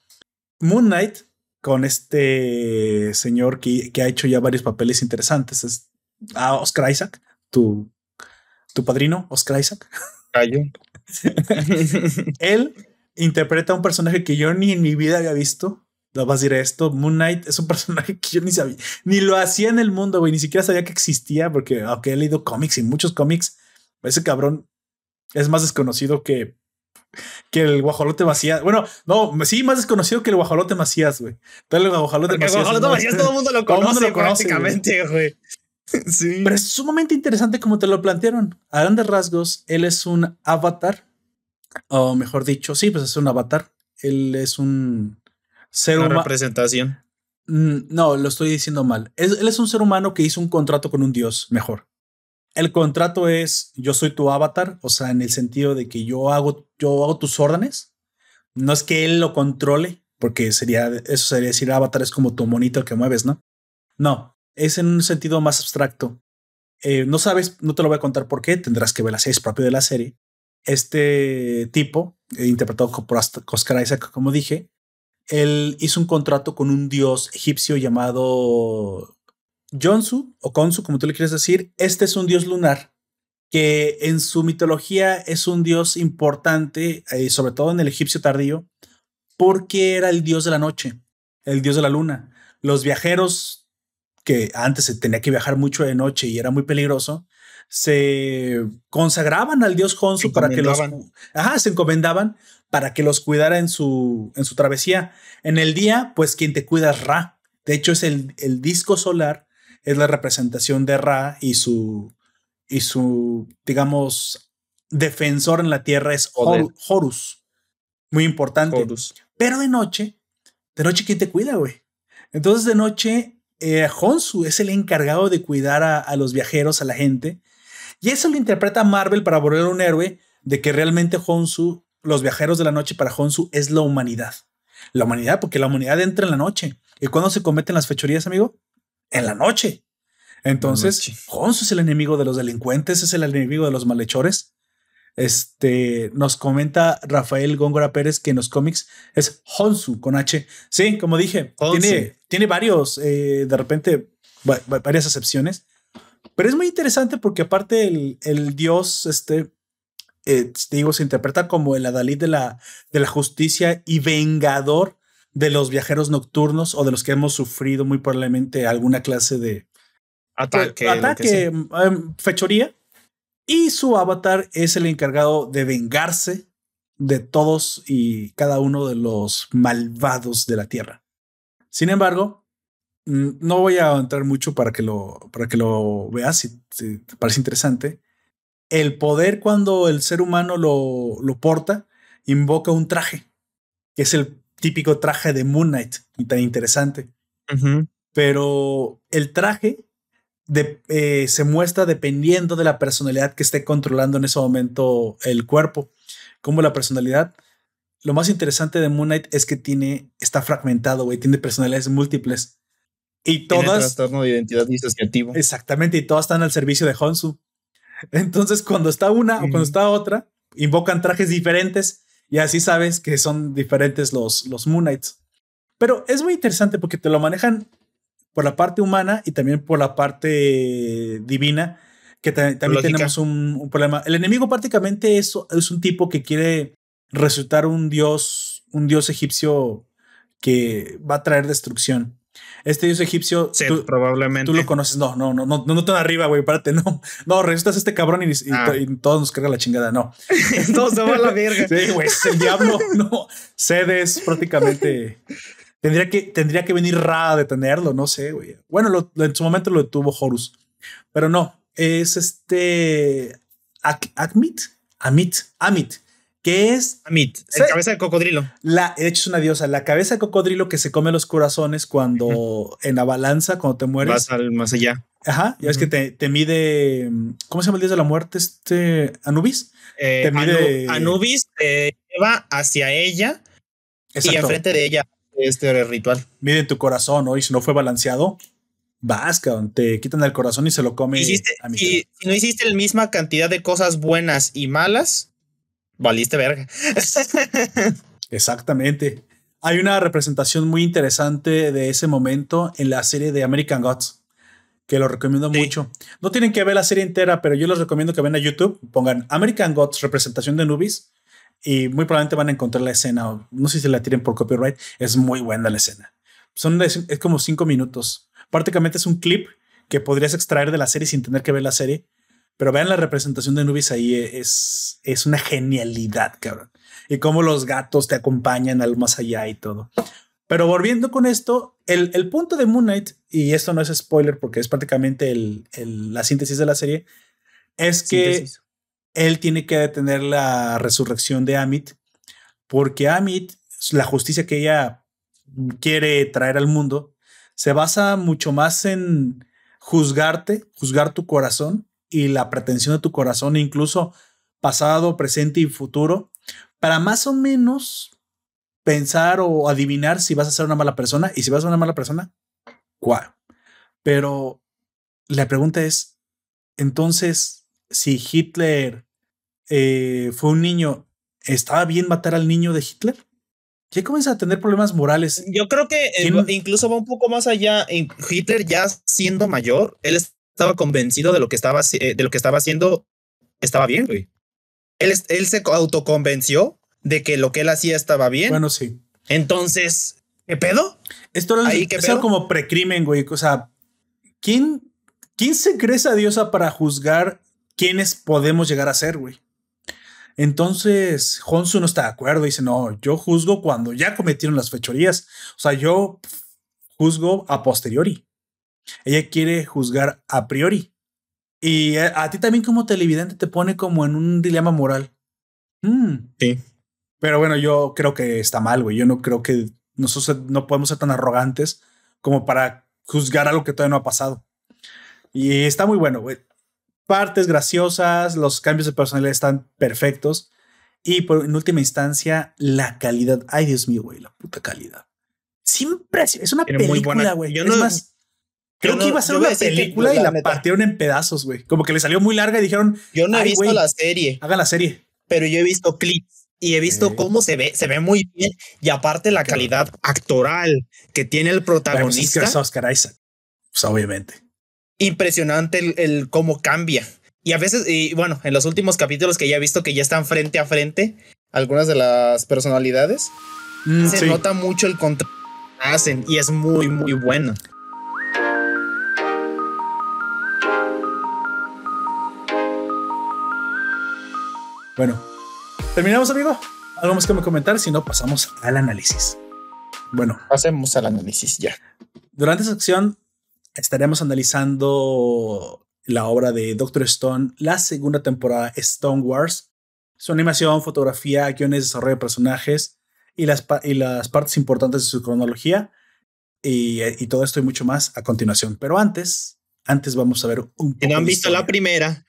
Moon Knight, con este señor que, que ha hecho ya varios papeles interesantes, es a Oscar Isaac, tu, tu padrino, Oscar Isaac. Él interpreta a un personaje que yo ni en mi vida había visto. Lo vas a decir esto. Moon Knight es un personaje que yo ni sabía, ni lo hacía en el mundo, güey. Ni siquiera sabía que existía, porque aunque he leído cómics y muchos cómics, ese cabrón es más desconocido que que el guajolote Macías. Bueno, no, sí, más desconocido que el guajolote Macías, güey. El guajolote Macías. El guajolote Macías todo el mundo lo conoce, todo lo conoce prácticamente, güey. Sí. Pero es sumamente interesante como te lo plantearon. A grandes rasgos, él es un avatar, o mejor dicho, sí, pues es un avatar. Él es un ser humano. representación. Mm, no, lo estoy diciendo mal. él es un ser humano que hizo un contrato con un dios, mejor. El contrato es yo soy tu avatar, o sea, en el sentido de que yo hago, yo hago tus órdenes. No es que él lo controle, porque sería, eso sería decir avatar es como tu monito que mueves, ¿no? No, es en un sentido más abstracto. Eh, no sabes, no te lo voy a contar por qué, tendrás que ver la serie, es propio de la serie. Este tipo, eh, interpretado por Oscar Isaac, como dije, él hizo un contrato con un dios egipcio llamado Jonsu o Konsu, como tú le quieres decir, este es un dios lunar que en su mitología es un dios importante, eh, sobre todo en el egipcio tardío, porque era el dios de la noche, el dios de la luna. Los viajeros, que antes se tenía que viajar mucho de noche y era muy peligroso, se consagraban al dios Jonsu para que los ajá, se encomendaban para que los cuidara en su en su travesía. En el día, pues quien te cuida es Ra. De hecho, es el, el disco solar es la representación de Ra y su, y su, digamos, defensor en la tierra es Horus. Muy importante. Pero de noche, de noche, ¿quién te cuida, güey? Entonces, de noche, eh, Honsu es el encargado de cuidar a, los viajeros, a la gente. Y eso lo interpreta Marvel para volver un héroe de que realmente Honsu, los viajeros de la noche para Honsu es la humanidad. La humanidad, porque la humanidad entra en la noche. ¿Y cuándo se cometen las fechorías, amigo? En la noche. Entonces, Honsu es el enemigo de los delincuentes, es el enemigo de los malhechores. Este nos comenta Rafael Góngora Pérez que en los cómics es Honsu con H. Sí, como dije, tiene, tiene varios, eh, de repente, varias excepciones, pero es muy interesante porque aparte el, dios, este, eh, digo, se interpreta como el adalid de la, de la justicia y vengador de los viajeros nocturnos o de los que hemos sufrido muy probablemente alguna clase de ataque, ataque em, fechoría. Y su avatar es el encargado de vengarse de todos y cada uno de los malvados de la Tierra. Sin embargo, mm, no voy a entrar mucho para que lo, para que lo veas si, te parece interesante. El poder cuando el ser humano lo, lo porta invoca un traje, que es el típico traje de Moon Knight y tan interesante. Pero el traje eh, se muestra dependiendo de la personalidad que esté controlando en ese momento el cuerpo. Como la personalidad, lo más interesante de Moon Knight es que tiene, está fragmentado, güey, tiene personalidades múltiples. Y todas. Tiene trastorno de identidad disociativo. Exactamente, y todas están al servicio de Honsu. Entonces, cuando está una o cuando está otra, invocan trajes diferentes y así sabes que son diferentes los, los Moon Knights. Pero es muy interesante porque te lo manejan por la parte humana y también por la parte divina, que también tenemos un, problema. El enemigo prácticamente es, es un tipo que quiere resultar un dios, un dios egipcio que va a traer destrucción. Este dios egipcio, tú, probablemente. Tú lo conoces. No, no, no, no, no tan arriba, güey. Párate, no. No, resultas este cabrón y, ah. todos nos carga la chingada. No. todos a la verga. Sí, güey. El diablo, no. Cedes prácticamente. Tendría que, tendría que venir Ra a detenerlo, no sé, güey. Bueno, en su momento lo detuvo Horus. Pero no, es este. Akmit. Amit. Amit que es Amit, la cabeza de cocodrilo. La, de hecho, es una diosa. La cabeza de cocodrilo que se come los corazones cuando en la balanza, cuando te mueres. Vas al más allá. Ajá, ya es que te, te, mide. ¿Cómo se llama el dios de la muerte? Este Anubis. Eh, te mide. Anubis te lleva hacia ella y enfrente de ella este ritual. Mide tu corazón, ¿no? Y si no fue balanceado, vas, te quitan el corazón y se lo come. si no hiciste la misma cantidad de cosas buenas y malas, valiste verga. Exactamente. Hay una representación muy interesante de ese momento en la serie de American Gods, que lo recomiendo mucho. No tienen que ver la serie entera, pero yo les recomiendo que vean a YouTube, pongan American Gods, representación de Nubis, y muy probablemente van a encontrar la escena. No sé si la tienen por copyright, es muy buena la escena. Son es como cinco minutos. Prácticamente es un clip que podrías extraer de la serie sin tener que ver la serie, Pero vean la representación de Nubis ahí, es, es una genialidad, cabrón. Y cómo los gatos te acompañan al más allá y todo. Pero volviendo con esto, el, el punto de Moon Knight, y esto no es spoiler porque es prácticamente el, el, la síntesis de la serie, es que él tiene que detener la resurrección de Amit, porque Amit, la justicia que ella quiere traer al mundo, se basa mucho más en juzgarte, juzgar tu corazón y la pretensión de tu corazón, incluso pasado, presente y futuro, para más o menos pensar o adivinar si vas a ser una mala persona y si vas a ser una mala persona, ¿cuál? Pero la pregunta es, entonces, si Hitler eh, fue un niño, ¿estaba bien matar al niño de Hitler? Ya comienza a tener problemas morales. Yo creo que incluso va un poco más allá. Hitler ya siendo mayor, él estaba convencido de lo que estaba, eh, de lo que estaba haciendo estaba bien, güey. Él, él se autoconvenció de que lo que él hacía estaba bien. Bueno, sí. Entonces, ¿qué pedo? Esto es, algo como precrimen, güey. O sea, ¿quién, ¿quién se cree esa diosa para juzgar quiénes podemos llegar a ser, güey? Entonces, Honsu no está de acuerdo. Dice, no, yo juzgo cuando ya cometieron las fechorías. O sea, yo juzgo a posteriori. Ella quiere juzgar a priori. Y a, ti también como televidente te pone como en un dilema moral. Mm. Sí. Pero bueno, yo creo que está mal, güey. Yo no creo que nosotros no podemos ser tan arrogantes como para juzgar algo que todavía no ha pasado. Y está muy bueno, güey. Partes graciosas, los cambios de personalidad están perfectos. Y por, en última instancia, la calidad. Ay, Dios mío, güey, la puta calidad. Siempre es una película, güey. Yo no, más, creo que iba a ser una película y la, partieron en pedazos, güey. Como que le salió muy larga y dijeron. Yo no he visto la serie. Haga la serie. Pero yo he visto clips y he visto cómo se ve, se ve muy bien y aparte la calidad actoral que tiene el pues protagonista. es Oscar Isaac, pues obviamente. Impresionante el, cómo cambia. Y a veces, y bueno, en los últimos capítulos que ya he visto que ya están frente a frente algunas de las personalidades, mm, se nota mucho el contraste hacen y es muy, muy bueno. Bueno, ¿Terminamos, amigo? ¿Algo más que me comentar? Si no, pasamos al análisis. Bueno. Pasemos al análisis ya. Durante esta sección estaremos analizando la obra de Doctor Stone, la segunda temporada Stone Wars. Su animación, fotografía, guiones, desarrollo de personajes y las, y las partes importantes de su cronología. Y, y, todo esto y mucho más a continuación. Pero antes, antes vamos a ver un poco. Si no han visto la primera,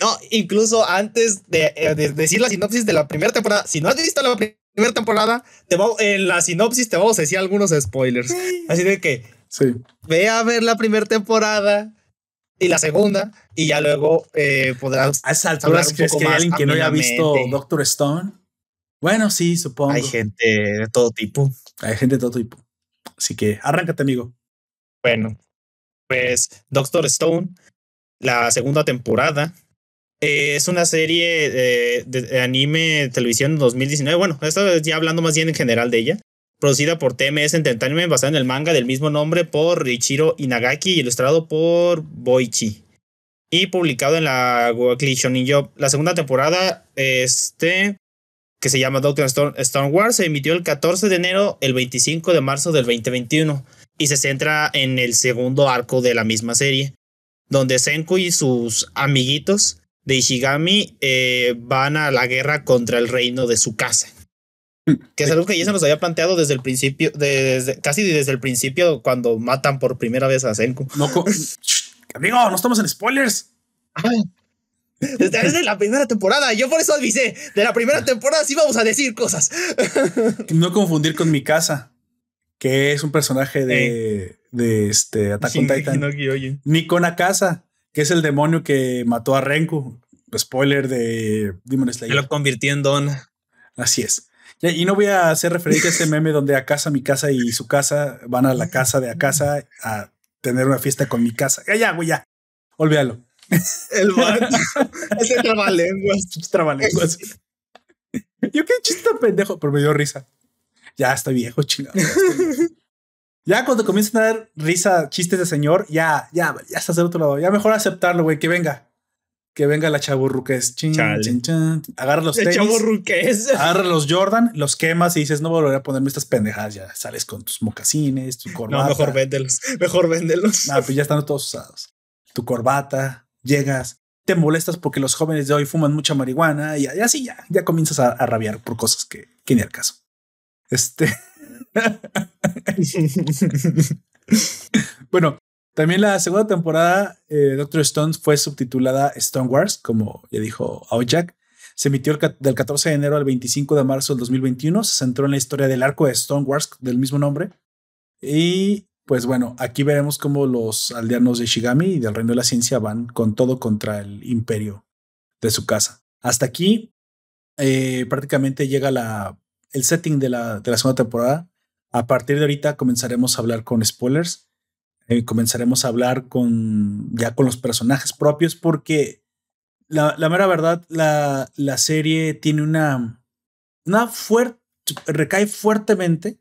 no, incluso antes eh, de, decir la sinopsis de la primera temporada, si no has visto la primera temporada, te en la sinopsis te vamos a decir algunos spoilers. Así de que sí. ve a ver la primera temporada y la segunda, y ya luego eh, podrás. A esas alturas, ¿crees que hay alguien que no haya visto Doctor Stone? Bueno, sí, supongo. Hay gente de todo tipo. Hay gente de todo tipo. Así que arráncate, amigo. Bueno, pues Doctor Stone, la segunda temporada, eh, es una serie de, anime televisión 2019. Bueno, esto ya hablando más bien en general de ella. Producida por TMS Entertainment, basada en el manga del mismo nombre por Richiro Inagaki ilustrado por Boichi. Y publicado en la Weekly Shonen Job. La segunda temporada, este, que se llama Doctor Stone, Wars, se emitió el 14 de enero, el 25 de marzo del 2021. Y se centra en el segundo arco de la misma serie, donde Senku y sus amiguitos de Ishigami eh, van a la guerra contra el reino de su casa. Que es algo que ya se nos había planteado desde el principio, desde, casi desde el principio, cuando matan por primera vez a Senku. No, amigo, no estamos en spoilers. desde, la primera temporada. Yo por eso avisé. De la primera temporada sí vamos a decir cosas. no confundir con mi casa, que es un personaje de, de este Attack on Titan. Ni con Akasa que es el demonio que mató a Renku. Spoiler de Demon Slayer. lo convirtió en Don. Así es. y no voy a hacer referencia a ese meme donde a casa, mi casa y su casa van a la casa de a casa a tener una fiesta con mi casa. Ya, ya, güey, ya. Olvídalo. El. Ese trabalenguas. trabalenguas. Yo qué chiste pendejo, pero me dio risa. Ya estoy viejo, chingado. Ya cuando comienzan a dar risa, chistes de señor, ya, ya, ya estás del otro lado. Ya mejor aceptarlo, güey, que venga. que venga la chaburruques. Chin, chin, chin. Agarra los tenis. chavorruqués. Agarra los Jordan, los quemas y dices, no volveré a ponerme estas pendejadas. Ya sales con tus mocasines, tu corbata. No, mejor véndelos. Mejor véndelos. Ah, pues ya están todos usados. Tu corbata, llegas, te molestas porque los jóvenes de hoy fuman mucha marihuana y, y así ya, ya comienzas a, a rabiar por cosas que, que ni al caso. Este. bueno, también la segunda temporada, eh, Doctor Stone fue subtitulada Stone Wars, como ya dijo Jack. Se emitió el del 14 de enero al 25 de marzo del 2021. Se centró en la historia del arco de Stone Wars del mismo nombre. Y pues bueno, aquí veremos cómo los aldeanos de Shigami y del Reino de la Ciencia van con todo contra el imperio de su casa. Hasta aquí eh, prácticamente llega la, el setting de la segunda temporada. A partir de ahorita comenzaremos a hablar con spoilers. Eh, comenzaremos a hablar con ya con los personajes propios porque la, la mera verdad, la, la serie tiene una, una fuerte, recae fuertemente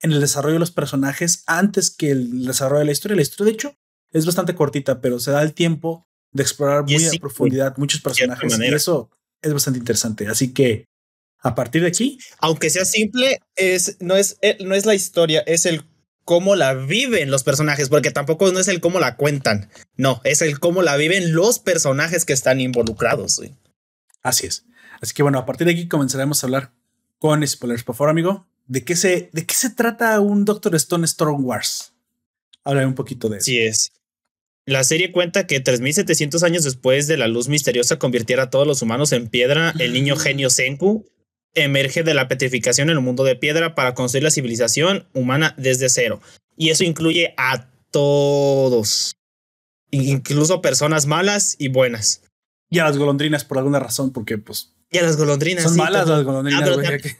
en el desarrollo de los personajes antes que el desarrollo de la historia. La historia, de hecho, es bastante cortita, pero se da el tiempo de explorar muy a profundidad muchos personajes y eso es bastante interesante. Así que a partir de aquí, Aunque sea simple, es, no, es, eh, no es la historia, es el cómo la viven los personajes, porque tampoco no es el cómo la cuentan. No, es el cómo la viven los personajes que están involucrados. güey. así es. Así que bueno, a partir de aquí comenzaremos a hablar con spoilers. Por favor, amigo, ¿de qué se, de qué se trata un Doctor Stone Storm Wars? Háblame un poquito de eso. Así es. La serie cuenta que 3700 años después de la luz misteriosa convirtiera a todos los humanos en piedra, el niño genio Senku emerge de la petrificación en el mundo de piedra para construir la civilización humana desde cero. Y eso incluye a todos, incluso personas malas y buenas. Y a las golondrinas por alguna razón, porque pues Y a las golondrinas. son sí, malas todo. las golondrinas. Ah, pero güey, ta- que-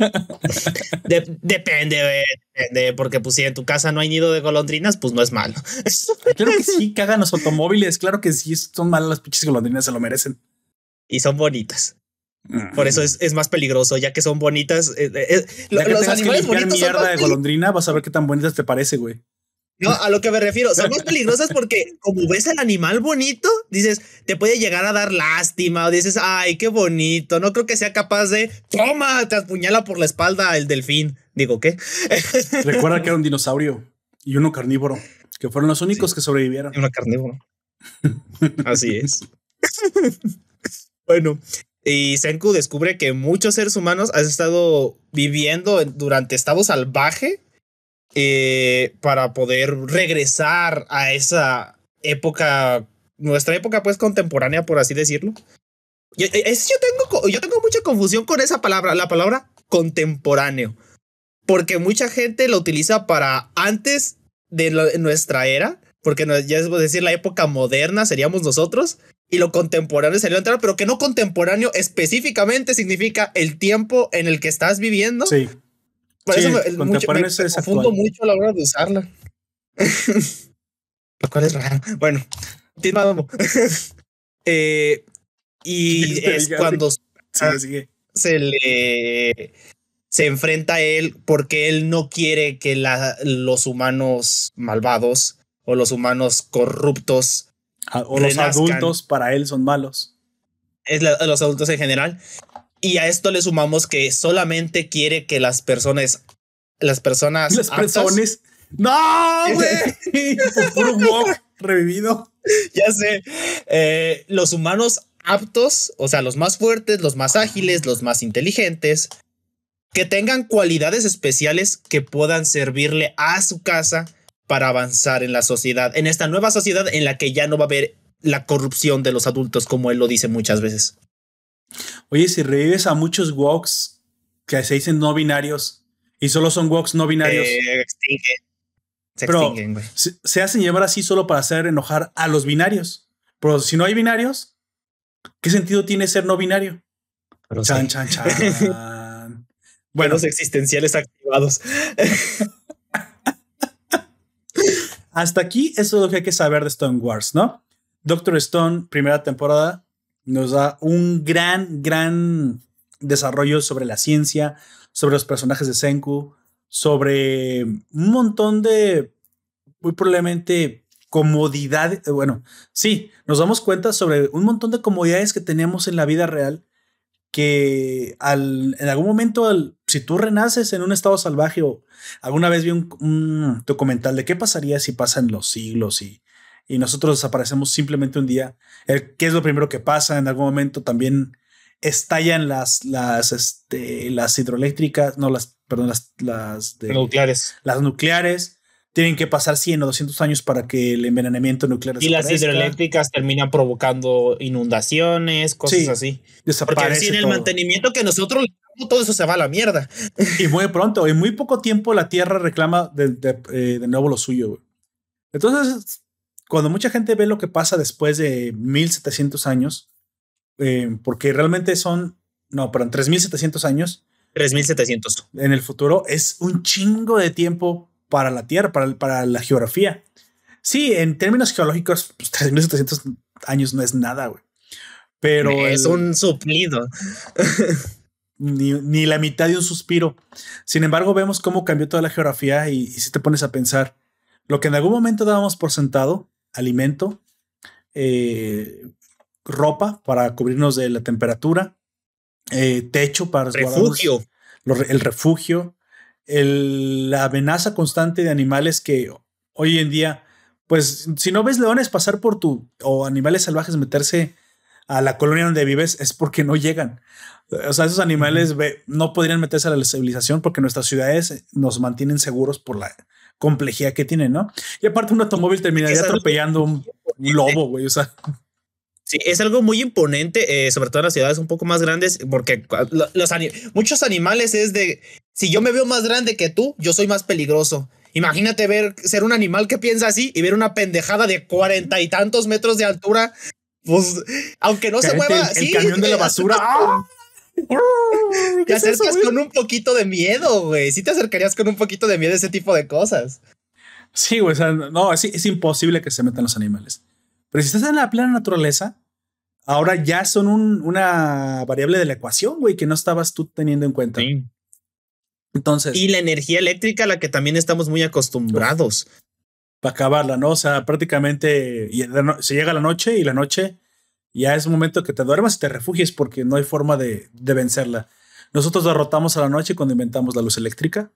De- depende, depende, porque pues si en tu casa no hay nido de golondrinas, pues no es malo. Claro que sí, cagan los automóviles. Claro que sí, son malas las pinches golondrinas, se lo merecen. y son bonitas. Por eso es, es más peligroso, ya que son bonitas. eh, eh, eh, Ya que los tengas que animales bonitos son mierda de golondrina, vas a ver qué tan bonitas te parece, güey. No, a lo que me refiero, son más peligrosas porque como ves al animal bonito, dices, te puede llegar a dar lástima o dices, ay, qué bonito, no creo que sea capaz de, toma, te apuñala por la espalda el delfín. Digo, ¿qué? Recuerda que era un dinosaurio y uno carnívoro, que fueron los únicos que sobrevivieron. Una carnívoro. Así es. bueno, y Senku descubre que muchos seres humanos han estado viviendo en- durante estado salvaje eh, para poder regresar a esa época, nuestra época pues contemporánea, por así decirlo. Yo, eh, es- yo, tengo, yo tengo mucha confusión con esa palabra, la palabra contemporáneo, porque mucha gente lo utiliza para antes de nuestra era, porque ya es decir, la época moderna seríamos nosotros, y lo contemporáneo sería la entrada, pero que no contemporáneo específicamente significa el tiempo en el que estás viviendo. Sí. Por Sí, eso me, mucho- me- es me confundo mucho a la hora de usarla. Lo cual es raro. Bueno, continuamos. Eh, y es cuando sigue. se le se enfrenta a él porque él no quiere que la- los humanos malvados o los humanos corruptos, O los adultos para él son malos. es la- los adultos en general, y a esto le sumamos que solamente quiere que las personas, las personas, Las personas. ¡No, güey! Puro revivido. ya sé, eh, los humanos aptos, o sea, los más fuertes, los más ágiles, los más inteligentes, que tengan cualidades especiales que puedan servirle a su casa para avanzar en la sociedad, en esta nueva sociedad en la que ya no va a haber la corrupción de los adultos, como él lo dice muchas veces. Oye, si revives a muchos woks que se dicen no binarios y solo son woks no binarios, Eh, extingue. Se Pero- extinguen, güey. se, se hacen llevar así solo para hacer enojar a los binarios. Pero si no hay binarios, ¿qué sentido tiene ser no binario? Pero Chan, sí. chan, chan. bueno, Buenos existenciales activados. hasta aquí eso es lo que hay que saber de Stone Wars, ¿no? Doctor Stone, primera temporada, nos da un gran, gran desarrollo sobre la ciencia, sobre los personajes de Senku, sobre un montón de, muy probablemente, comodidades, bueno, sí, nos damos cuenta sobre un montón de comodidades que tenemos en la vida real que al, en algún momento, al, si tú renaces en un estado salvaje o alguna vez vi un, documental de qué pasaría si pasan los siglos y, y nosotros desaparecemos simplemente un día, ¿qué es lo primero que pasa? En algún momento también estallan las, las, este, las hidroeléctricas, no las, perdón, las, las nucleares. Las nucleares tienen que pasar 100 o 200 años para que el envenenamiento nuclear Y las hidroeléctricas terminan provocando inundaciones, cosas así. Desaparece Porque sin el mantenimiento que nosotros todo eso se va a la mierda. Y muy pronto, en muy poco tiempo la Tierra reclama de, eh, de, nuevo lo suyo. Entonces, cuando mucha gente ve lo que pasa después de 1700 años, eh, porque realmente son, no, pero en 3700 años. 3700. En el futuro es un chingo de tiempo para la Tierra, para, para la geografía. Sí, en términos geológicos, pues 3.700 años no es nada, güey. Pero... Es un suplido. ni, la mitad de un suspiro. Sin embargo, vemos cómo cambió toda la geografía y, si te pones a pensar, lo que en algún momento dábamos por sentado, alimento, eh, ropa para cubrirnos de la temperatura, eh, techo para refugio. el refugio, la amenaza constante de animales que hoy en día, pues si no ves leones pasar por tu o animales salvajes meterse a la colonia donde vives es porque no llegan. O sea, esos animales no podrían meterse a la civilización porque nuestras ciudades nos mantienen seguros por la complejidad que tienen, ¿no? Y aparte un automóvil terminaría atropellando un, un lobo, güey. O sea. Sí, es algo muy imponente, eh, sobre todo en las ciudades un poco más grandes, porque los muchos animales es de, si yo me veo más grande que tú, yo soy más peligroso. Imagínate ver, ser un animal que piensa así y ver una pendejada de cuarenta y tantos metros de altura, pues, aunque no se mueva. El, el camión de la basura. ¡ah! te acercas con un poquito de miedo, güey. Sí te acercarías con un poquito de miedo a ese tipo de cosas. Sí, güey. O sea, no, es, es imposible que se metan los animales. Pero si estás en la plena naturaleza, ahora ya son una variable de la ecuación, güey, que no estabas tú teniendo en cuenta. Entonces. Y la energía eléctrica a la que también estamos muy acostumbrados. Para acabarla, ¿no? O sea, prácticamente se llega la noche y la noche ya es un momento que te duermas y te refugies porque no hay forma de, vencerla. Nosotros derrotamos a la noche cuando inventamos la luz eléctrica,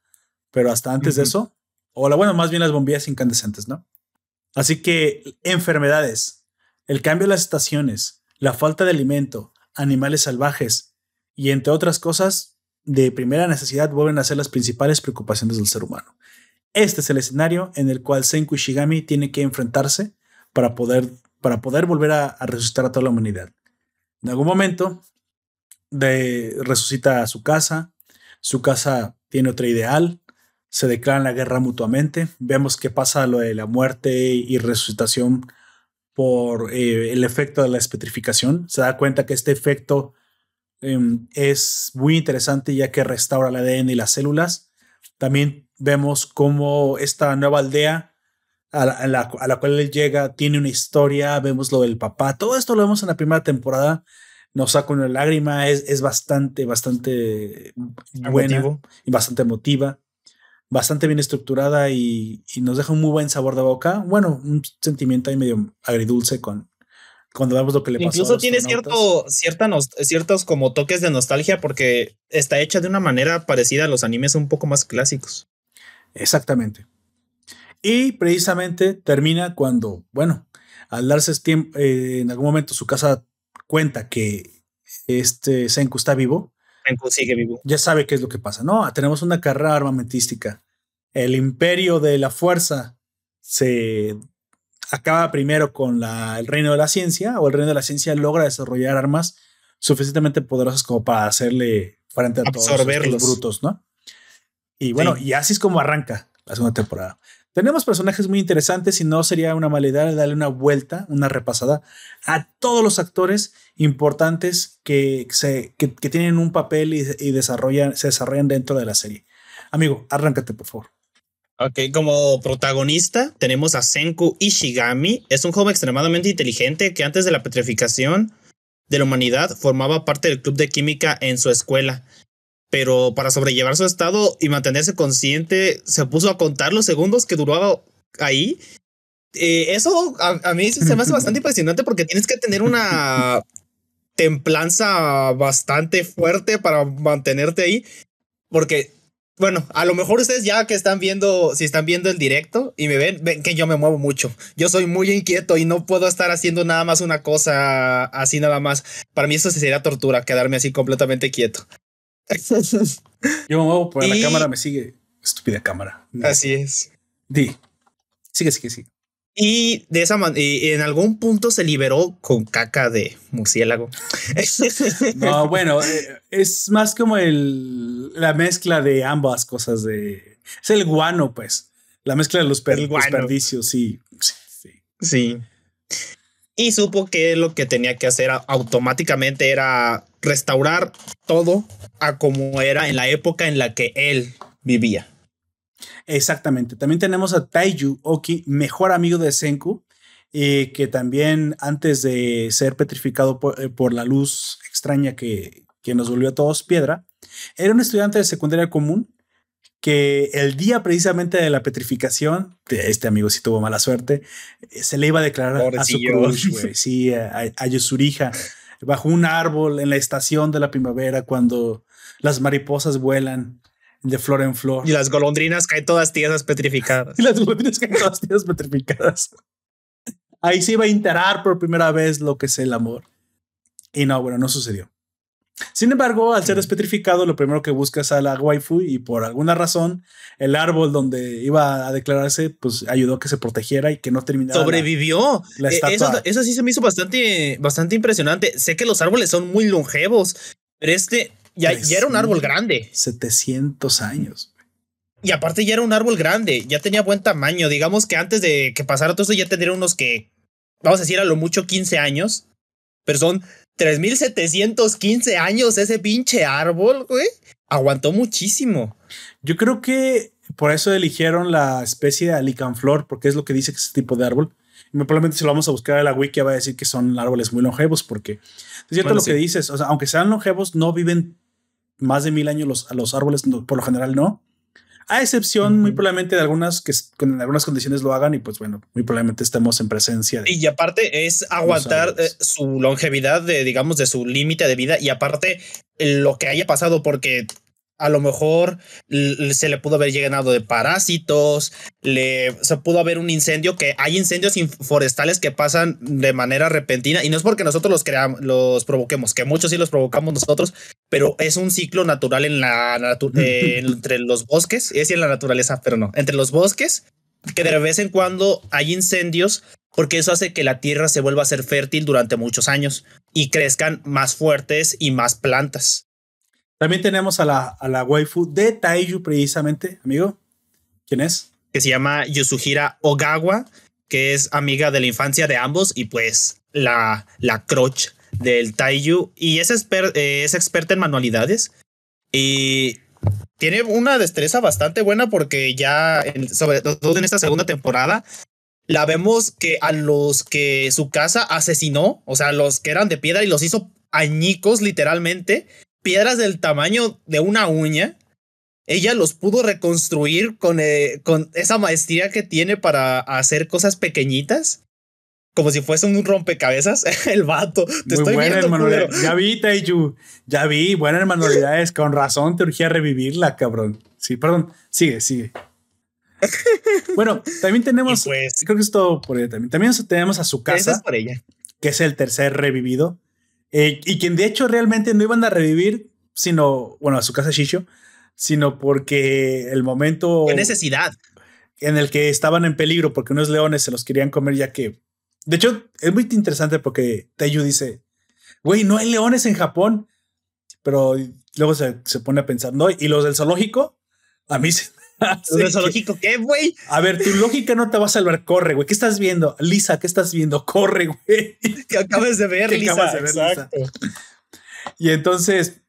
pero hasta antes de eso, o la bueno, más bien las bombillas incandescentes, ¿no? Así que enfermedades, el cambio de las estaciones, la falta de alimento, animales salvajes y entre otras cosas de primera necesidad vuelven a ser las principales preocupaciones del ser humano. Este es el escenario en el cual Senku Ishigami tiene que enfrentarse para poder, para poder volver a, resucitar a toda la humanidad. En algún momento resucita a su casa, su casa tiene otro ideal, se declaran la guerra mutuamente. Vemos qué pasa lo de la muerte y resucitación por eh, el efecto de la espetrificación. Se da cuenta que este efecto em, es muy interesante ya que restaura el ADN y las células. También vemos cómo esta nueva aldea a la, cual él llega tiene una historia. Vemos lo del papá. Todo esto lo vemos en la primera temporada. Nos saca una lágrima. Es, es bastante, bastante buena y bastante emotiva bastante bien estructurada y, nos deja un muy buen sabor de boca. Bueno, un sentimiento ahí medio agridulce con cuando vemos lo que le pasó. Incluso tiene cierto, cierta ciertos como toques de nostalgia porque está hecha de una manera parecida a los animes un poco más clásicos. Exactamente. Y precisamente termina cuando, bueno, al darse tiempo, eh, en algún momento su casa cuenta que este Senku está vivo. Senku sigue vivo. Ya sabe qué es lo que pasa. No, tenemos una carrera armamentística el imperio de la fuerza se acaba primero con la, el reino de la ciencia o el reino de la ciencia logra desarrollar armas suficientemente poderosas como para hacerle frente a todos los brutos, ¿no? Y bueno, y así es como arranca la segunda temporada. Tenemos personajes muy interesantes y no sería una mala idea darle una vuelta, una repasada a todos los actores importantes que, se, que, tienen un papel y, y desarrollan, se desarrollan dentro de la serie. Amigo, arráncate, por favor. Ok, como protagonista tenemos a Senku Ishigami. Es un joven extremadamente inteligente que antes de la petrificación de la humanidad formaba parte del club de química en su escuela. Pero para sobrellevar su estado y mantenerse consciente, se puso a contar los segundos que duró ahí eh, eso a, mí se me hace bastante impresionante porque tienes que tener una templanza bastante fuerte para mantenerte ahí. Porque, bueno, a lo mejor ustedes ya que están viendo, si están viendo el directo y me ven, ven que yo me muevo mucho. Yo soy muy inquieto y no puedo estar haciendo nada más una cosa así nada más. Para mí eso sería tortura, quedarme así completamente quieto. Yo me muevo, por la cámara me sigue. Estúpida cámara. Así es. Di. Sigue, sigue, sigue. Y de esa manera, en algún punto se liberó con caca de murciélago. no, bueno, eh, es más como el, la mezcla de ambas cosas de... Es el guano, pues. La mezcla de los, desperdicios, sí, sí. Sí. Y supo que lo que tenía que hacer automáticamente era restaurar todo a como era en la época en la que él vivía. Exactamente. También tenemos a Taiju Oki, mejor amigo de Senku, eh, que también antes de ser petrificado eh, por, la luz extraña que, que, nos volvió a todos piedra, era un estudiante de secundaria común que el día precisamente de la petrificación, este amigo sí tuvo mala suerte, eh, se le iba a declarar a su crush, sí, a, a Yusurija, bajo un árbol en la estación de la primavera cuando las mariposas vuelan de flor en flor. Y las golondrinas caen todas tiesas petrificadas. y las golondrinas caen todas tiesas petrificadas. Ahí se iba a enterar por primera vez lo que es el amor. Y no, bueno, no sucedió. Sin embargo, al ser despetrificado, lo primero que busca es a la waifu y por alguna razón el árbol donde iba a declararse, pues ayudó a que se protegiera y que no terminara. Sobrevivió. La, e, estatua. Eso, sí se me hizo bastante, bastante impresionante. Sé que los árboles son muy longevos, pero este ya, era un árbol grande. 700 años. Y aparte ya era un árbol grande, ya tenía buen tamaño. Digamos que antes de que pasara todo eso ya tendría unos que, vamos a decir a lo mucho 15 años, pero son 3715 años ese pinche árbol, güey. Aguantó muchísimo. Yo creo que por eso eligieron la especie de alicanflor, porque es lo que dice que es ese tipo de árbol. Y probablemente si lo vamos a buscar en la wiki va a decir que son árboles muy longevos, porque es cierto lo que dices, o sea, aunque sean longevos, no viven más de mil años los, los árboles, por lo general no. A excepción, muy probablemente de algunas que en algunas condiciones lo hagan y pues bueno, muy probablemente estemos en presencia. De y aparte es aguantar eh, su longevidad de, digamos, de su límite de vida y aparte lo que haya pasado porque a lo mejor se le pudo haber llenado de parásitos, le, se pudo haber un incendio, que hay incendios forestales que pasan de manera repentina y no es porque nosotros los creamos, los provoquemos, que muchos sí los provocamos nosotros, pero es un ciclo natural en la eh, entre los bosques, es en la naturaleza, pero no, entre los bosques, que de vez en cuando hay incendios porque eso hace que la tierra se vuelva a ser fértil durante muchos años y crezcan más fuertes y más plantas. También tenemos a la, a la waifu de Taiju, precisamente, amigo. ¿Quién es? Que se llama Yusuhira Ogawa, que es amiga de la infancia de ambos y pues la, la crotch del Taiju. Y es, eh, es experta en manualidades. Y tiene una destreza bastante buena porque ya, sobre todo en esta segunda temporada, la vemos que a los que su casa asesinó, o sea, los que eran de piedra y los hizo añicos literalmente, piedras del tamaño de una uña, ella los pudo reconstruir con, eh, con esa maestría que tiene para hacer cosas pequeñitas. Como si fuese un rompecabezas, el vato. Te estoy viendo, Ya vi, Taiju. Ya vi, buenas manualidades. Con razón te urgía revivirla, cabrón. Sí, perdón. Sigue, sigue. bueno, también tenemos. Pues creo que es todo por ella también. También tenemos a su casa. por ella. Que es el tercer revivido. Eh, y quien de hecho realmente no iban a revivir, sino, bueno, a su casa Shisho, sino porque el momento... ¿Qué necesidad? En el que estaban en peligro porque unos leones se los querían comer ya que... De hecho, es muy interesante porque Teiyu dice, güey, no hay leones en Japón, pero luego se, se pone a pensar, no, y los del zoológico, a mí se, zoológico qué, güey? A ver, tu lógica no te va a salvar. Corre, güey. ¿Qué estás viendo? Lisa, ¿qué estás viendo? Corre, güey. Que acabas de ver, Lisa. Exacto. Y entonces,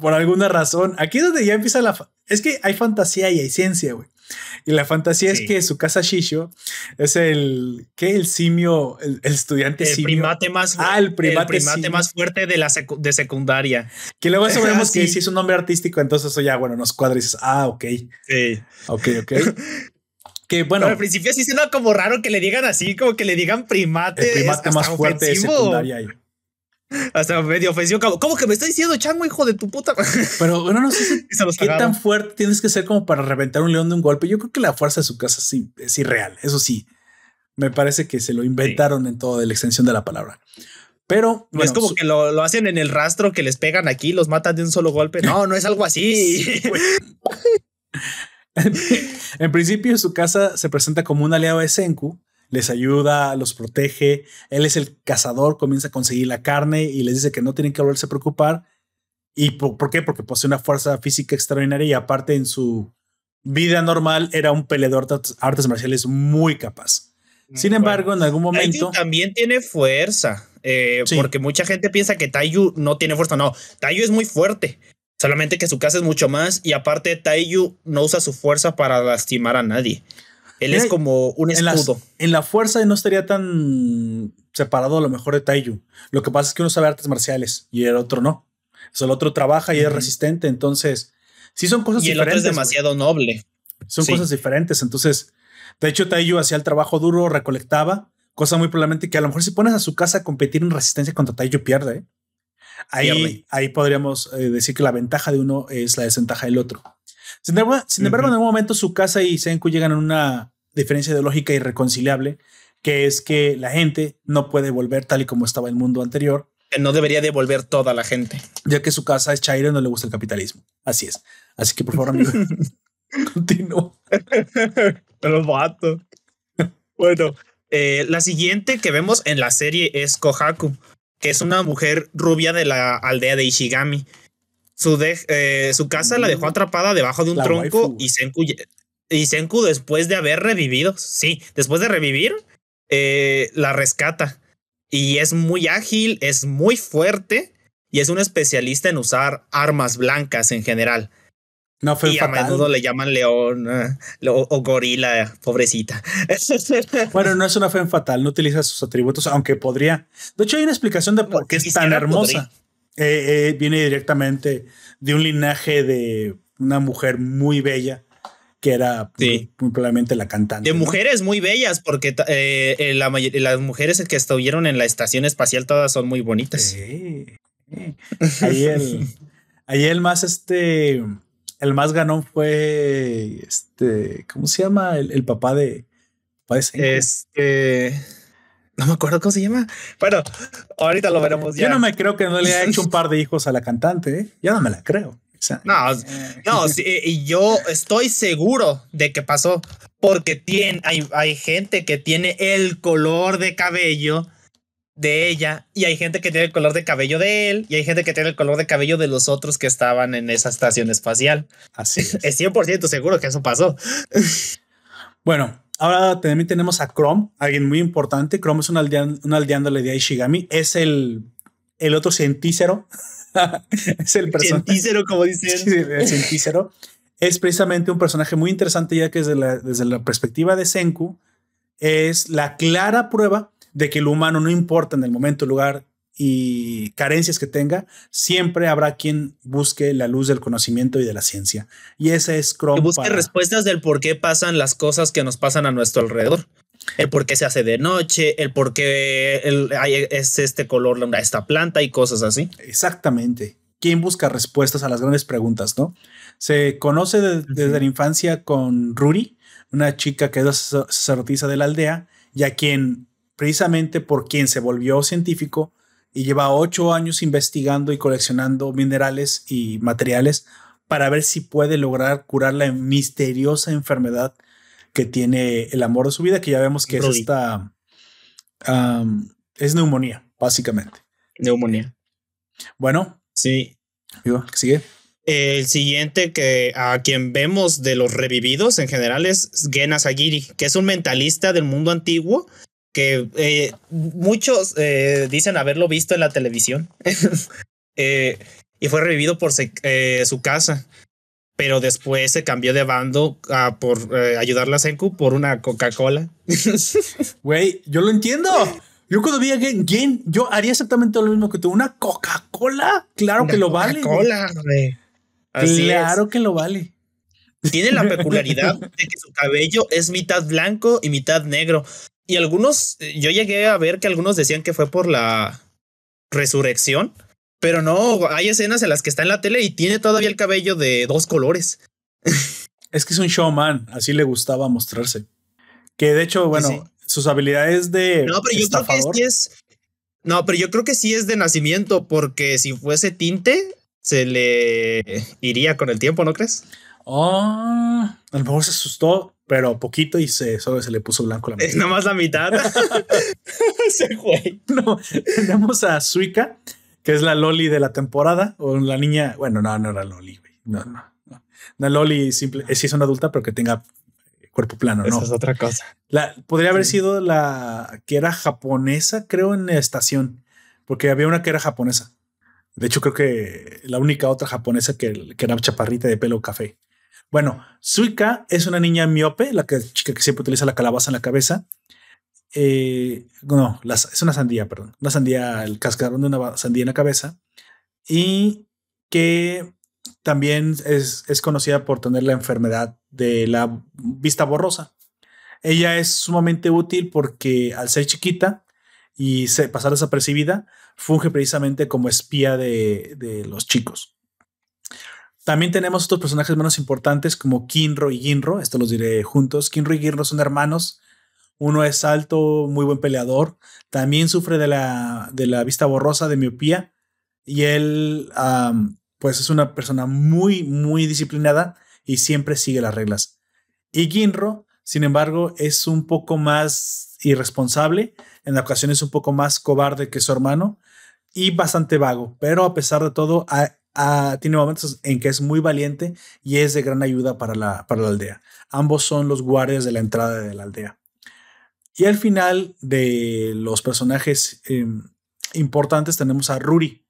por alguna razón, aquí es donde ya empieza la... Es que hay fantasía y hay ciencia, güey. Y la fantasía es que su casa Shisho es el ¿qué? El simio, el, estudiante el Primate más, ah, el primate, más fuerte de la de secundaria. Que luego sabemos que si es un nombre artístico, entonces eso ya, bueno, nos cuadra y dices, ah, ok. Sí. Ok, ok. Que bueno. al principio sí suena como raro que le digan así, como que le digan primate. El primate más fuerte de secundaria. Hasta medio ofensivo. ¿Cómo que me está diciendo chango, hijo de tu puta? Pero bueno, no sé qué tan fuerte tienes que ser como para reventar un león de un golpe. Yo creo que la fuerza de su casa sí es irreal. Eso sí, me parece que se lo inventaron en toda la extensión de la palabra. Pero no es como que lo, hacen en el rastro que les pegan aquí, los matan de un solo golpe. No, no es algo así. en principio, su casa se presenta como un aliado de Senku, les ayuda, los protege. Él es el cazador, comienza a conseguir la carne y les dice que no tienen que volverse a preocupar. ¿Y por, qué? Porque posee una fuerza física extraordinaria y aparte en su vida normal era un peleador de artes marciales muy capaz. Sin embargo, en algún momento... también tiene fuerza. Eh, porque mucha gente piensa que Taiyu no tiene fuerza. No, Taiyu es muy fuerte. Solamente que su casa es mucho más. Y aparte, Taiyu no usa su fuerza para lastimar a nadie. Él es como un escudo. En, la fuerza no estaría tan separado a lo mejor de Taiyu. Lo que pasa es que uno sabe artes marciales y el otro no. O el otro trabaja y es resistente. Entonces, sí son cosas diferentes. Y el otro es demasiado noble. Son cosas diferentes. Entonces, de hecho, Taiyu hacía el trabajo duro, recolectaba Cosa muy probablemente que a lo mejor si pones a su casa a competir en resistencia contra Taiyo pierde. ¿eh? Ahí, ahí podríamos eh, decir que la ventaja de uno es la desventaja del otro. Sin embargo, en algún momento su casa y Senku llegan a una diferencia ideológica irreconciliable, que es que la gente no puede volver tal y como estaba el mundo anterior. No debería devolver toda la gente. Ya que su casa es Chairo y no le gusta el capitalismo. Así es. Así que por favor, amigo, continúo. Pero vato. Bueno, eh, la siguiente que vemos en la serie es Kohaku, que es una mujer rubia de la aldea de Ishigami. Su, eh, su casa la dejó mm. atrapada debajo de un tronco y Senku, y Senku, después de haber revivido, sí, después de revivir, eh, la rescata. Y es muy ágil, es muy fuerte y es un especialista en usar armas blancas en general. No fue y a menudo le llaman león eh, o, gorila, pobrecita. bueno, no es una fe fatal, no utiliza sus atributos, aunque podría. De hecho, hay una explicación de por qué es tan hermosa. Eh, eh, viene directamente de un linaje de una mujer muy bella que era muy, probablemente la cantante. De mujeres muy bellas, porque las mujeres que estuvieron en la estación espacial todas son muy bonitas. Ahí el, ahí el más este el más ganón fue este, ¿cómo se llama? El, papá de, Este no me acuerdo cómo se llama. Bueno, ahorita lo veremos ya. Yo no me creo que no le haya hecho un par de hijos a la cantante. ¿eh? Ya no me la creo. no, no, y yo estoy seguro de que pasó porque tiene, hay, hay gente que tiene el color de cabello de ella y hay gente que tiene el color de cabello de él y hay gente que tiene el color de cabello de los otros que estaban en esa estación espacial. Así es. es 100% seguro que eso pasó. Bueno, ahora también tenemos a Chrome, alguien muy importante. Chrome es un, aldeano, un aldeano de la Ishigami. Es el, el otro cientícero. es el personaje. Cientícero, como dicen. Sí, el cientícero. Es precisamente un personaje muy interesante ya que desde la, desde la perspectiva de Senku es la clara prueba de que el humano no importa en el momento, lugar y carencias que tenga, siempre habrá quien busque la luz del conocimiento y de la ciencia. Y ese es Chrome. Que busque respuestas del por qué pasan las cosas que nos pasan a nuestro alrededor. El por qué se hace de noche, el por qué es este color esta planta y cosas así. Exactamente. ¿Quién busca respuestas a las grandes preguntas, no? Se conoce desde la infancia con Ruri, una chica que es sacerdotisa de la aldea, y a quien precisamente por quien se volvió científico y lleva ocho años investigando y coleccionando minerales y materiales para ver si puede lograr curar la misteriosa enfermedad que tiene el amor de su vida, que ya vemos que es esta... es neumonía, básicamente. Neumonía. Bueno. Sí. ¿qué sigue? El siguiente que a quien vemos de los revividos en general es Gena Sagiri, que es un mentalista del mundo antiguo que eh, muchos eh, dicen haberlo visto en la televisión eh, y fue revivido por su casa, pero después se cambió de bando a por ayudarle a Senku por una Coca-Cola. Güey, yo lo entiendo. Yo cuando vi a Gen, yo haría exactamente lo mismo que tú. ¿Una Coca-Cola? Claro que lo vale. Coca-Cola, Claro que lo vale. tiene la peculiaridad de que su cabello es mitad blanco y mitad negro. Y algunos, yo llegué a ver que algunos decían que fue por la resurrección, pero no, hay escenas en las que está en la tele y tiene todavía el cabello de dos colores. Es que es un showman, así le gustaba mostrarse. Que de hecho, bueno, sus habilidades de. No, pero yo creo que sí es. No, pero yo creo que sí es de nacimiento, porque si fuese tinte, se le iría con el tiempo, ¿no crees? Oh, a lo mejor se asustó, pero poquito y se, solo se le puso blanco la mitad. Es nada más la mitad. se fue. No, tenemos a Suika, que es la Loli de la temporada, o la niña. Bueno, no, no era Loli, güey. No, no. no. Una Loli simple, sí es una adulta, pero que tenga cuerpo plano, ¿no? Esa es otra cosa. La, podría haber sido la que era japonesa, creo, en la estación, porque había una que era japonesa. De hecho, creo que la única otra japonesa que, que era chaparrita de pelo café. Bueno, Suika es una niña miope, la que, chica que siempre utiliza la calabaza en la cabeza. Eh, no, es una sandía, perdón. Una sandía, el cascarón de una sandía en la cabeza. Y que también es, es, conocida por tener la enfermedad de la vista borrosa. Ella es sumamente útil porque al ser chiquita y pasar desapercibida, funge precisamente como espía de, de, los chicos. También tenemos otros personajes menos importantes como Kinro y Ginro, esto los diré juntos. Kinro y Ginro son hermanos. Uno es alto, muy buen peleador. También sufre de la, de la vista borrosa, de miopía. Y él pues es una persona muy, muy disciplinada y siempre sigue las reglas. Y Ginro, sin embargo, es un poco más irresponsable, en ocasiones un poco más cobarde que su hermano y bastante vago, pero a pesar de todo, tiene momentos en que es muy valiente y es de gran ayuda para la, para la aldea. Ambos son los guardias de la entrada de la aldea. Y al final de los personajes em, importantes tenemos a Ruri,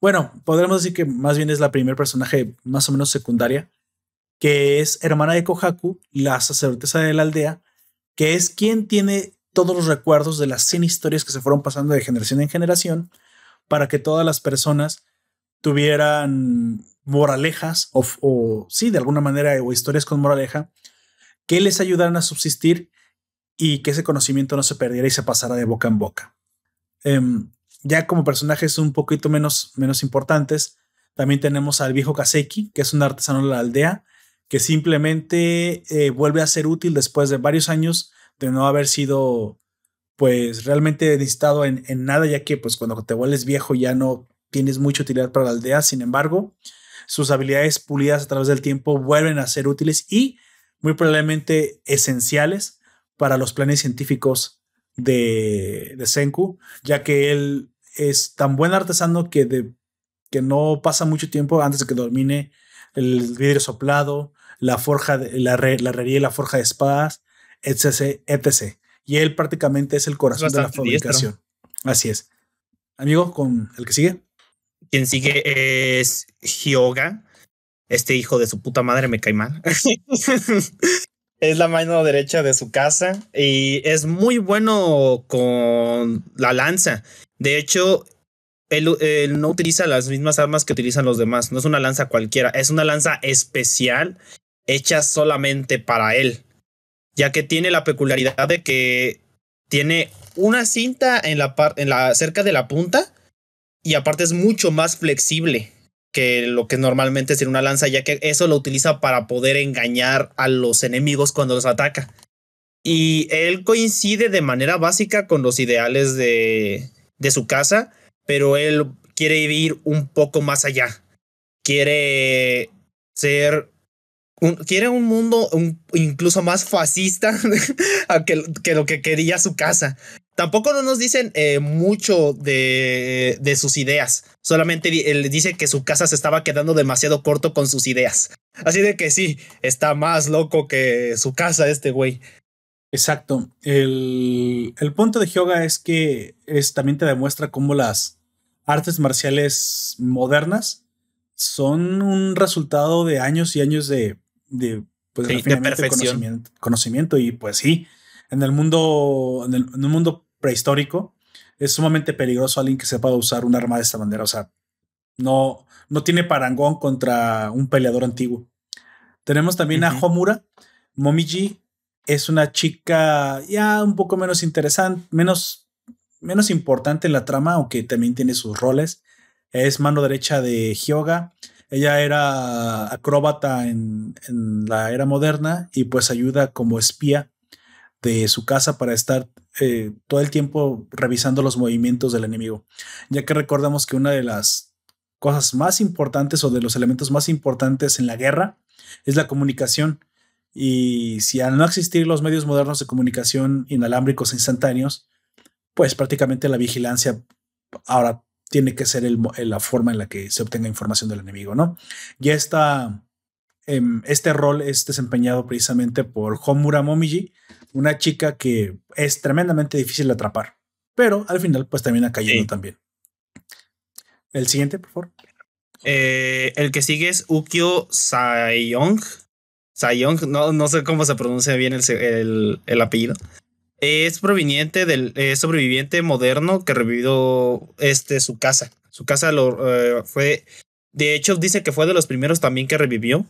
bueno, podríamos decir que más bien es la primer personaje más o menos secundaria, que es hermana de Kohaku, la sacerdotisa de la aldea, que es quien tiene todos los recuerdos de las 100 historias que se fueron pasando de generación en generación para que todas las personas tuvieran moralejas o, sí, de alguna manera, o historias con moraleja que les ayudaran a subsistir y que ese conocimiento no se perdiera y se pasara de boca en boca. Um, ya como personajes un poquito menos, menos importantes, también tenemos al viejo Kaseki, que es un artesano de la aldea, que simplemente eh, vuelve a ser útil después de varios años de no haber sido pues realmente necesitado en, en, nada, ya que pues cuando te vuelves viejo ya no tienes mucha utilidad para la aldea, sin embargo, sus habilidades pulidas a través del tiempo vuelven a ser útiles y muy probablemente esenciales para los planes científicos de, de Senku, ya que él es tan buen artesano que, de, que no pasa mucho tiempo antes de que domine el vidrio soplado, la forja, de, la, la herrería y la forja de espadas, etc, etc. Y él prácticamente es el corazón de la fabricación. Así es. Amigo, con el que sigue. Quien sigue es Hyoga. Este hijo de su puta madre me cae mal. es la mano derecha de su casa y es muy bueno con la lanza. De hecho, él, no utiliza las mismas armas que utilizan los demás. No es una lanza cualquiera, es una lanza especial hecha solamente para él, ya que tiene la peculiaridad de que tiene una cinta en la, en la cerca de la punta y aparte es mucho más flexible que lo que normalmente es una lanza, ya que eso lo utiliza para poder engañar a los enemigos cuando los ataca. Y él coincide de manera básica con los ideales de, de su casa, pero él quiere ir un poco más allá. Quiere ser un, quiere un mundo incluso más fascista que, que, lo que quería su casa. Tampoco no nos dicen eh, mucho de, de, sus ideas. Solamente él dice que su casa se estaba quedando demasiado corto con sus ideas. Así de que sí, está más loco que su casa este güey. Exacto. El, el punto de Hyoga es que es, también te demuestra cómo las artes marciales modernas son un resultado de años y años de, de, pues, de Conocimiento, conocimiento, Y pues sí, en el mundo, en el, en el mundo prehistórico, es sumamente peligroso alguien que sepa usar un arma de esta manera. O sea, no, no tiene parangón contra un peleador antiguo. Tenemos también a Homura. Momiji es una chica ya un poco menos interesante, menos, menos importante en la trama, aunque también tiene sus roles. Es mano derecha de Hyoga. Ella era acróbata en, la era moderna y pues ayuda como espía de su casa para estar eh, todo el tiempo revisando los movimientos del enemigo. Ya que recordamos que una de las cosas más importantes o de los elementos más importantes en la guerra es la comunicación. Y si al no existir los medios modernos de comunicación inalámbricos e instantáneos, pues prácticamente la vigilancia ahora tiene que ser la forma en la que se obtenga información del enemigo, ¿no? Ya está, em, este rol es desempeñado precisamente por Homura Momiji, una chica que es tremendamente difícil de atrapar, pero al final pues termina cayendo también. El siguiente, por favor. Eh, el que sigue es Ukyo Sayong. Sayong, no, no sé cómo se pronuncia bien el, el, apellido. Es proveniente del sobreviviente moderno que revivió este, su casa. Su casa lo eh, fue. De hecho, dice que fue de los primeros también que revivió.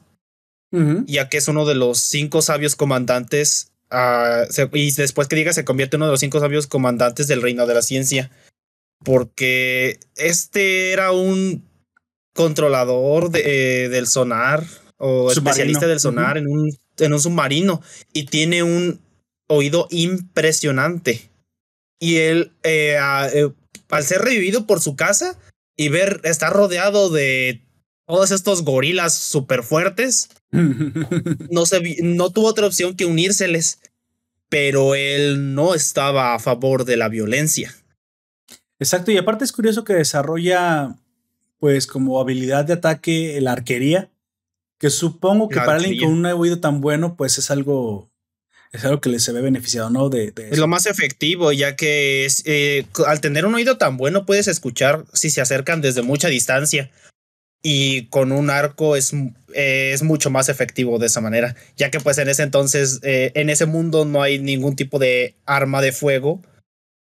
Ya que es uno de los cinco sabios comandantes. Ah, y después que diga, se convierte en uno de los cinco sabios comandantes del reino de la ciencia. Porque este era un controlador de, eh, del sonar o especialista del sonar en, un, en un submarino y tiene un oído impresionante. Y él, eh, eh, al ser revivido por su casa y ver, estar rodeado de todos estos gorilas súper fuertes, no, se, no tuvo otra opción que unírseles, pero él no estaba a favor de la violencia. Exacto, y aparte es curioso que desarrolla pues como habilidad de ataque la arquería, que supongo que para alguien con un oído tan bueno, pues es algo, es algo que le se ve beneficiado, ¿no? De, es lo más efectivo, ya que es, eh, al tener un oído tan bueno puedes escuchar si se acercan desde mucha distancia. Y con un arco es, es mucho más efectivo de esa manera, ya que pues en ese entonces, eh, en ese mundo no hay ningún tipo de arma de fuego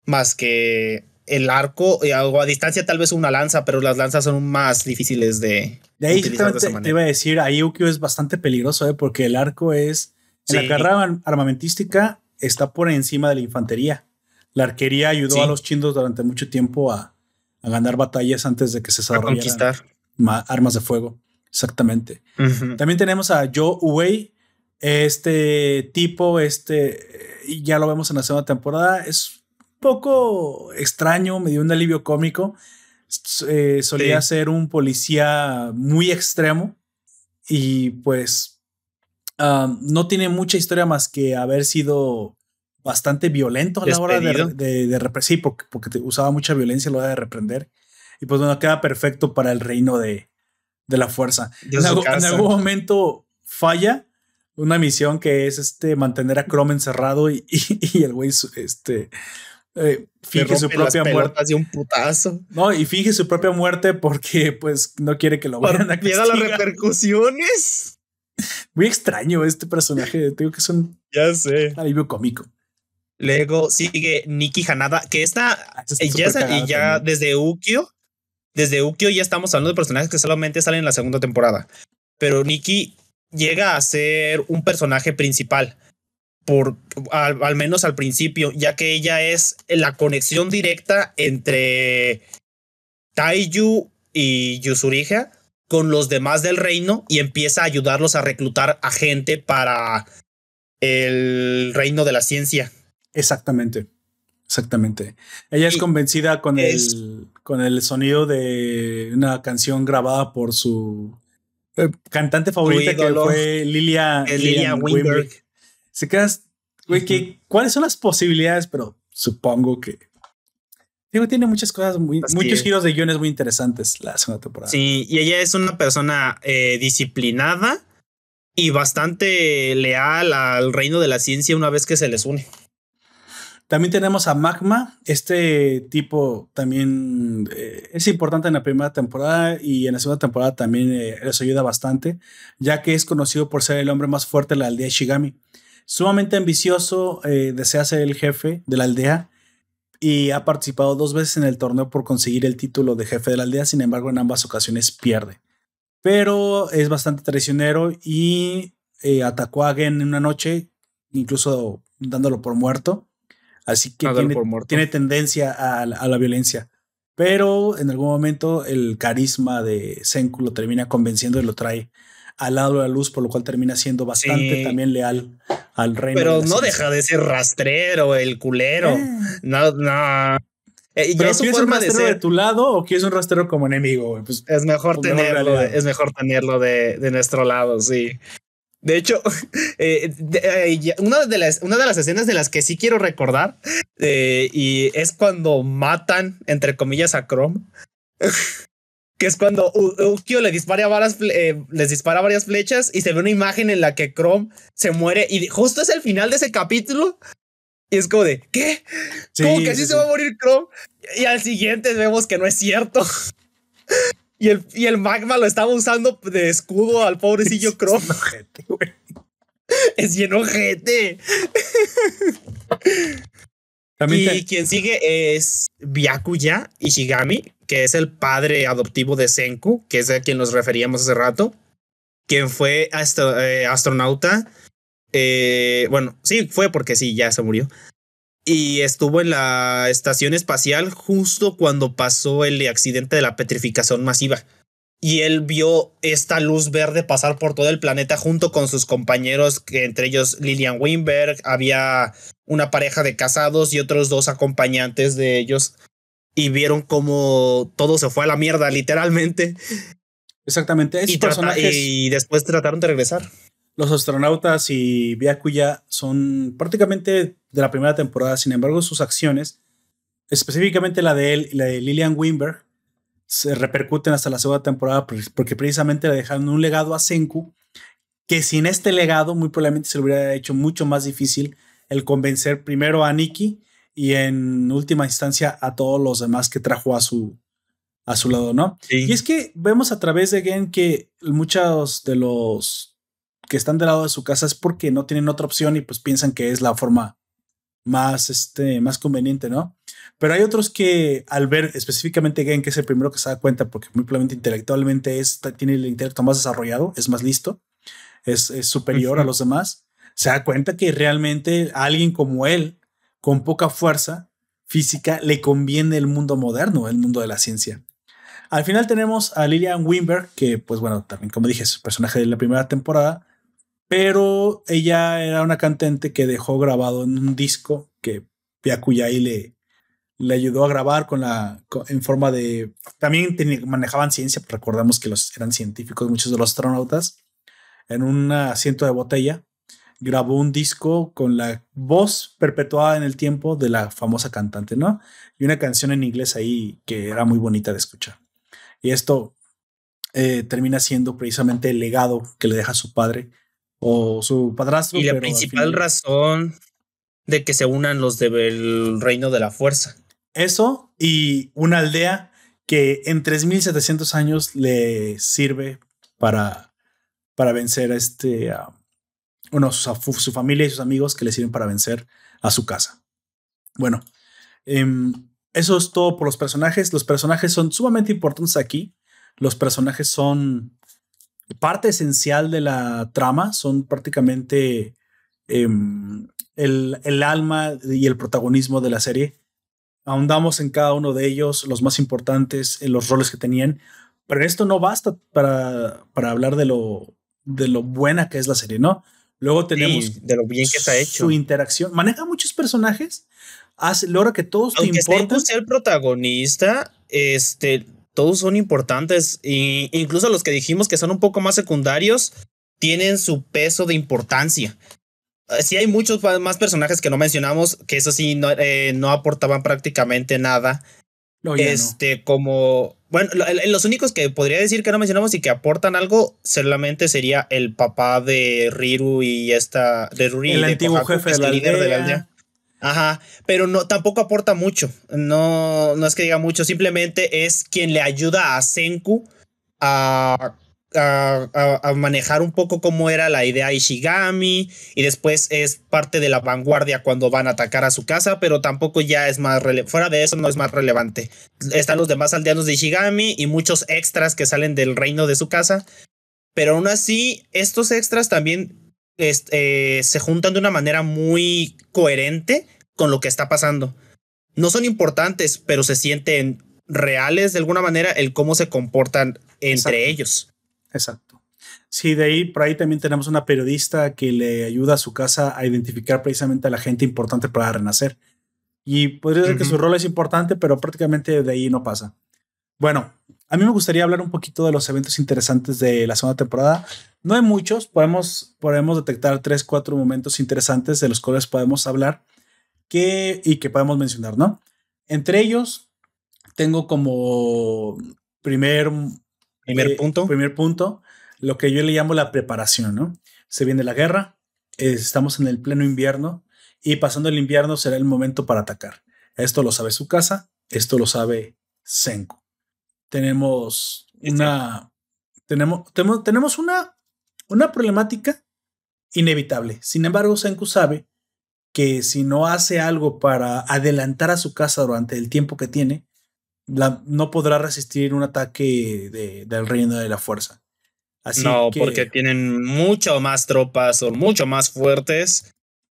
más que el arco, y algo a distancia tal vez una lanza, pero las lanzas son más difíciles de, de ahí utilizar te iba a decir, ahí Ukyo es bastante peligroso, ¿eh? porque el arco es, en la carrera armamentística, está por encima de la infantería. La arquería ayudó a los chindos durante mucho tiempo a, a ganar batallas antes de que se desarrollaran armas de fuego. Exactamente. También tenemos a Joe Uwei, este tipo, este, ya lo vemos en la segunda temporada, es poco extraño, me dio un alivio cómico. Eh, solía ser un policía muy extremo y pues no tiene mucha historia más que haber sido bastante violento a la hora de, de, reprender, porque, porque usaba mucha violencia a la hora de reprender. Y pues bueno, queda perfecto para el reino de, de la fuerza. En algún, momento falla una misión que es este mantener a Chrome encerrado y, y el güey este eh, finge su propia muerte. un putazo. No, y finge su propia muerte porque pues no quiere que lo vayan a castigar. las repercusiones. Muy extraño este personaje. Tengo que es un ya sé. alivio cómico. Luego sigue Nikki Hanada, que está, ah, ya, y ya desde Ukyo, desde Ukyo ya estamos hablando de personajes que solamente salen en la segunda temporada. Pero Nikki llega a ser un personaje principal por al, menos al principio, ya que ella es la conexión directa entre Taiyu y Yusuriha con los demás del reino y empieza a ayudarlos a reclutar a gente para el reino de la ciencia. Exactamente. Exactamente. Ella es convencida con el con el sonido de una canción grabada por su eh, cantante favorita que fue Lilia, Lilia se quedas, güey, ¿cuáles son las posibilidades? Pero supongo que Digo, tiene muchas cosas, muy, muchos giros de guiones muy interesantes la segunda temporada. Sí, y ella es una persona eh, disciplinada y bastante leal al reino de la ciencia una vez que se les une. También tenemos a Magma. Este tipo también eh, es importante en la primera temporada y en la segunda temporada también eh, les ayuda bastante, ya que es conocido por ser el hombre más fuerte de la aldea Shigami sumamente ambicioso, eh, desea ser el jefe de la aldea y ha participado dos veces en el torneo por conseguir el título de jefe de la aldea, sin embargo en ambas ocasiones pierde. pero es bastante traicionero y atacó a Gen en una noche, incluso dándolo por muerto. Así que tiene, tiene, tendencia a, la violencia. Pero en algún momento el carisma de Senku lo termina convenciendo y lo trae al lado de la luz, por lo cual termina siendo bastante también leal al reino. Pero no deja de ser rastrero, el culero. Eh. No, no. Eh, ¿Pero quieres un rastrero de, tu lado o quieres un rastrero como enemigo? Pues, es mejor tenerlo, es mejor tenerlo de, de nuestro lado, sí. De hecho, eh, eh, una, de las, una de las escenas de las que sí quiero recordar eh, y es cuando matan, entre comillas, a Chrome. que es cuando Ukio le dispara varias, les dispara varias flechas y se ve una imagen en la que Chrome se muere y justo es el final de ese capítulo. Y es como de, ¿qué? ¿Cómo que así se va a morir Chrome? Y al siguiente vemos que no es cierto. Y el, y el magma lo estaba usando de escudo al pobrecillo Chrome. Es bien ojete. y quien sigue es Byakuya Ishigami, que es el padre adoptivo de Senku, que es a quien nos referíamos hace rato, quien fue eh, astronauta. Eh, bueno, sí, fue porque sí, ya se murió y estuvo en la estación espacial justo cuando pasó el accidente de la petrificación masiva. Y él vio esta luz verde pasar por todo el planeta junto con sus compañeros, que entre ellos Lilian Weinberg, había una pareja de casados y otros dos acompañantes de ellos. Y vieron cómo todo se fue a la mierda, literalmente. Exactamente. Y, y después trataron de regresar. Los astronautas y Byakuya son prácticamente de la primera temporada, sin embargo sus acciones, específicamente la de él y la de Lillian Wimberg, se repercuten hasta la segunda temporada porque precisamente le dejaron un legado a Senku que sin este legado muy probablemente se le hubiera hecho mucho más difícil el convencer primero a Nikki y en última instancia a todos los demás que trajo a su, a su lado, ¿no? Y es que vemos a través de Gen que muchos de los que están del lado de su casa es porque no tienen otra opción y pues piensan que es la forma más, este, más conveniente, ¿no? Pero hay otros que al ver específicamente Gen, que es el primero que se da cuenta, porque muy probablemente intelectualmente es, tiene el intelecto más desarrollado, es más listo, es, superior a los demás, se da cuenta que realmente a alguien como él, con poca fuerza física, le conviene el mundo moderno, el mundo de la ciencia. Al final tenemos a Lillian Wimberg, que pues bueno, también como dije, es personaje de la primera temporada, pero ella era una cantante que dejó grabado en un disco que Piakuyai le, le ayudó a grabar con la en forma de también manejaban ciencia, recordamos que los eran científicos muchos de los astronautas en un asiento de botella grabó un disco con la voz perpetuada en el tiempo de la famosa cantante, ¿no? Y una canción en inglés ahí que era muy bonita de escuchar. Y esto eh, termina siendo precisamente el legado que le deja su padre o su padrastro. Y la principal razón de que se unan los del reino de la fuerza. Eso y una aldea que en 3700 años le sirve para, para vencer a este, a, bueno, su, su, familia y sus amigos que le sirven para vencer a su casa. Bueno, em, eso es todo por los personajes. Los personajes son sumamente importantes aquí. Los personajes son parte esencial de la trama, son prácticamente em, el, alma y el protagonismo de la serie. Ahondamos en cada uno de ellos, los más importantes, en los roles que tenían, pero esto no basta para, para hablar de lo, de lo buena que es la serie, ¿no? Luego tenemos de lo bien que está hecho. Su interacción. Maneja muchos personajes. Hace, logra que todos Aunque te importen. ser el protagonista, este, todos son importantes. E incluso los que dijimos que son un poco más secundarios, tienen su peso de importancia. Eh, sí hay muchos más personajes que no mencionamos, que eso sí no, eh, no aportaban prácticamente nada. este, como, bueno, los únicos que podría decir que no mencionamos y que aportan algo solamente sería el papá de Riru y esta, de Ruri. El antiguo jefe de la, líder de la aldea. Ajá, pero no tampoco aporta mucho. No, no es que diga mucho, simplemente es quien le ayuda a Senku a, a, manejar un poco cómo era la idea Ishigami y después es parte de la vanguardia cuando van a atacar a su casa, pero tampoco ya es más fuera de eso no es más relevante. Están los demás aldeanos de Ishigami y muchos extras que salen del reino de su casa, pero aún así estos extras también eh, se juntan de una manera muy coherente con lo que está pasando. No son importantes, pero se sienten reales de alguna manera el cómo se comportan entre ellos. Exacto. Sí, de ahí, por ahí también tenemos una periodista que le ayuda a su casa a identificar precisamente a la gente importante para renacer. Y podría decir que su rol es importante, pero prácticamente de ahí no pasa. Bueno, a mí me gustaría hablar un poquito de los eventos interesantes de la segunda temporada. No hay muchos, podemos, podemos detectar tres, cuatro momentos interesantes de los cuales podemos hablar que, y que podemos mencionar, ¿no? Entre ellos, tengo como primer Primer eh, punto. Primer punto, lo que yo le llamo la preparación, ¿no? Se viene la guerra, estamos en el pleno invierno y pasando el invierno será el momento para atacar. Esto lo sabe su casa, esto lo sabe Senku. Tenemos una, tenemos, tenemos, tenemos una, una problemática inevitable. Sin embargo, Senku sabe que si no hace algo para adelantar a su casa durante el tiempo que tiene, no podrá resistir un ataque del reino de la fuerza. Así no, porque tienen mucho más tropas, son mucho más fuertes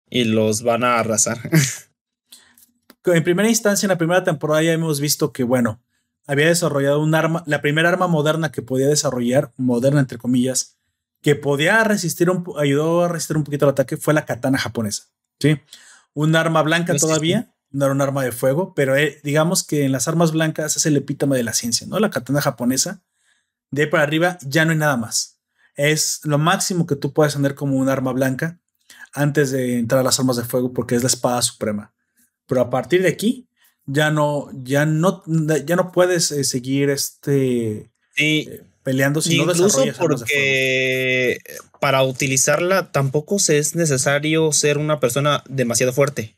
y los van a arrasar. en primera instancia, en la primera temporada ya hemos visto que, bueno, había desarrollado un arma, la primera arma moderna que podía desarrollar, moderna entre comillas, que podía resistir, un, ayudó a resistir un poquito el ataque, fue la katana japonesa. ¿sí? Un arma blanca todavía, no era un arma de fuego, pero eh, digamos que en las armas blancas es el epítome de la ciencia, ¿no? La katana japonesa, de ahí para arriba ya no hay nada más. Es lo máximo que tú puedes tener como un arma blanca antes de entrar a las armas de fuego porque es la espada suprema. Pero a partir de aquí ya no, ya no, ya no puedes eh, seguir este eh, peleando si no desarrollas porque para utilizarla tampoco es necesario ser una persona demasiado fuerte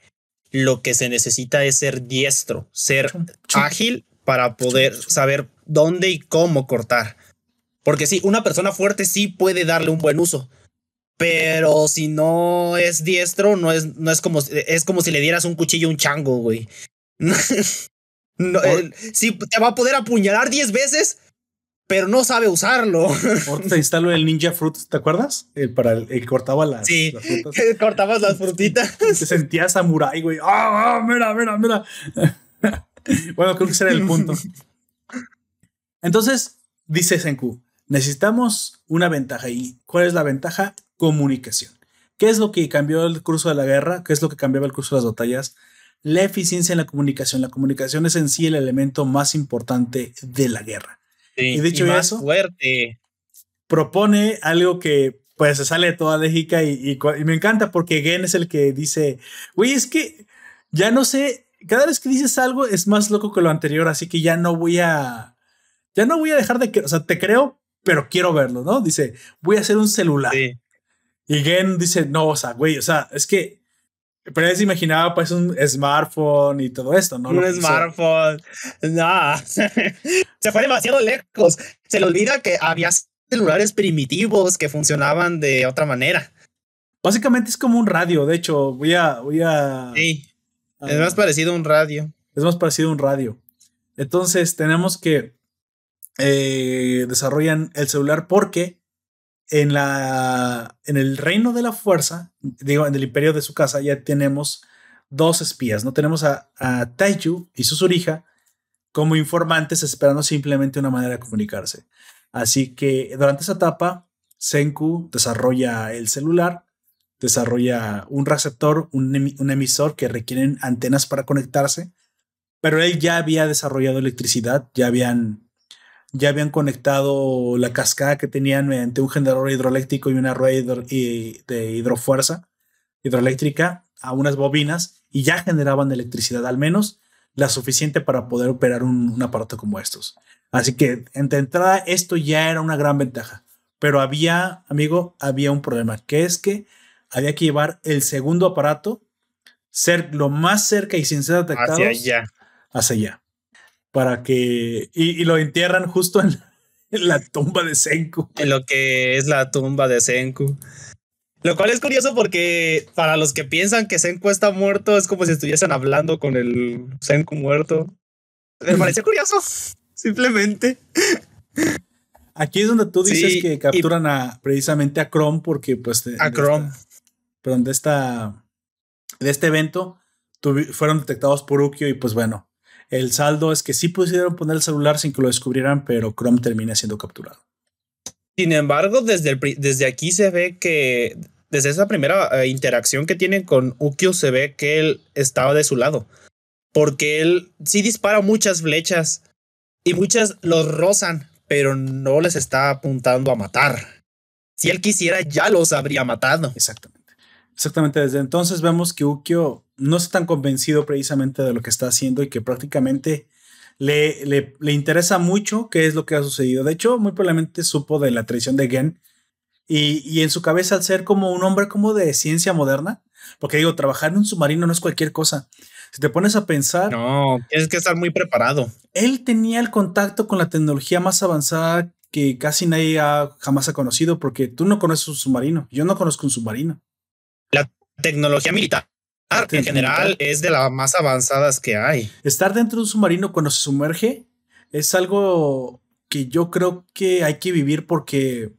lo que se necesita es ser diestro, ser ágil para poder saber dónde y cómo cortar. Porque sí, una persona fuerte sí puede darle un buen uso, pero si no es diestro, no es, no es como, es como si le dieras un cuchillo a un chango, güey. no, sí, te va a poder apuñalar 10 veces, pero no sabe usarlo. te instaló el Ninja Fruit, ¿te acuerdas? El para el, cortaba las, sí, frutas. cortabas las frutitas. Te sentías samurai, güey. ¡Ah, ah, mira, mira, mira! bueno, creo que ese era el punto. Entonces, dice Senku, necesitamos una ventaja. ¿Y cuál es la ventaja? Comunicación. ¿Qué es lo que cambió el curso de la guerra? ¿Qué es lo que cambiaba el curso de las batallas? La eficiencia en la comunicación. La comunicación es en sí el elemento más importante de la guerra y dicho eso, fuerte. propone algo que pues se sale de toda lógica y, me encanta porque Gen es el que dice, güey, es que ya no sé, cada vez que dices algo es más loco que lo anterior, así que ya no voy a, ya no voy a dejar de, que, o sea, te creo, pero quiero verlo, ¿no? Dice, voy a hacer un celular. Y Gen dice, no, o sea, güey, o sea, es que pero él se imaginaba pues un smartphone y todo esto, ¿no? Un smartphone. No. se fue demasiado lejos. Se le olvida que había celulares primitivos que funcionaban de otra manera. Básicamente es como un radio. De hecho, voy a. Voy a sí. es más parecido a un radio. Es más parecido a un radio. Entonces tenemos que eh, desarrollan el celular porque en, la, en el reino de la fuerza, digo, en el imperio de su casa, ya tenemos dos espías. No tenemos a, a Taiju y Susurija como informantes esperando simplemente una manera de comunicarse. Así que durante esa etapa, Senku desarrolla el celular, desarrolla un receptor, un, un emisor que requieren antenas para conectarse, pero él ya había desarrollado electricidad, ya habían ya habían conectado la cascada que tenían mediante un generador hidroeléctrico y una rueda de hidrofuerza hidroeléctrica a unas bobinas y ya generaban electricidad, al menos la suficiente para poder operar un, aparato como estos. Así que, entre entrada, esto ya era una gran ventaja. Pero había, amigo, había un problema, que es que había que llevar el segundo aparato, ser lo más cerca y sin ser detectados hacia allá. Hacia allá para que. Y, lo entierran justo en, la tumba de Senku. En lo que es la tumba de Senku. Lo cual es curioso porque para los que piensan que Senku está muerto, es como si estuviesen hablando con el Senku muerto. Me parece curioso, simplemente. Aquí es donde tú dices que capturan a precisamente a Chrome porque pues a Chrome. Pero de esta de este evento fueron detectados por Ukio y pues bueno, el saldo es que sí pudieron poner el celular sin que lo descubrieran, pero Chrome termina siendo capturado. Sin embargo, desde, desde aquí se ve que, desde esa primera eh, interacción que tienen con Ukio, se ve que él estaba de su lado. Porque él sí dispara muchas flechas y muchas los rozan, pero no les está apuntando a matar. Si él quisiera, ya los habría matado. Exactamente. Exactamente. Desde entonces vemos que Ukio no está tan convencido precisamente de lo que está haciendo y que prácticamente le, le, interesa mucho qué es lo que ha sucedido. De hecho, muy probablemente supo de la traición de Gen y, y, en su cabeza al ser como un hombre como de ciencia moderna, porque digo, trabajar en un submarino no es cualquier cosa. Si te pones a pensar... No, tienes que estar muy preparado. Él tenía el contacto con la tecnología más avanzada que casi nadie ha, jamás ha conocido, porque tú no conoces un submarino, yo no conozco un submarino. La tecnología militar en general es de las más avanzadas que hay. Estar dentro de un submarino cuando se sumerge es algo que yo creo que hay que vivir porque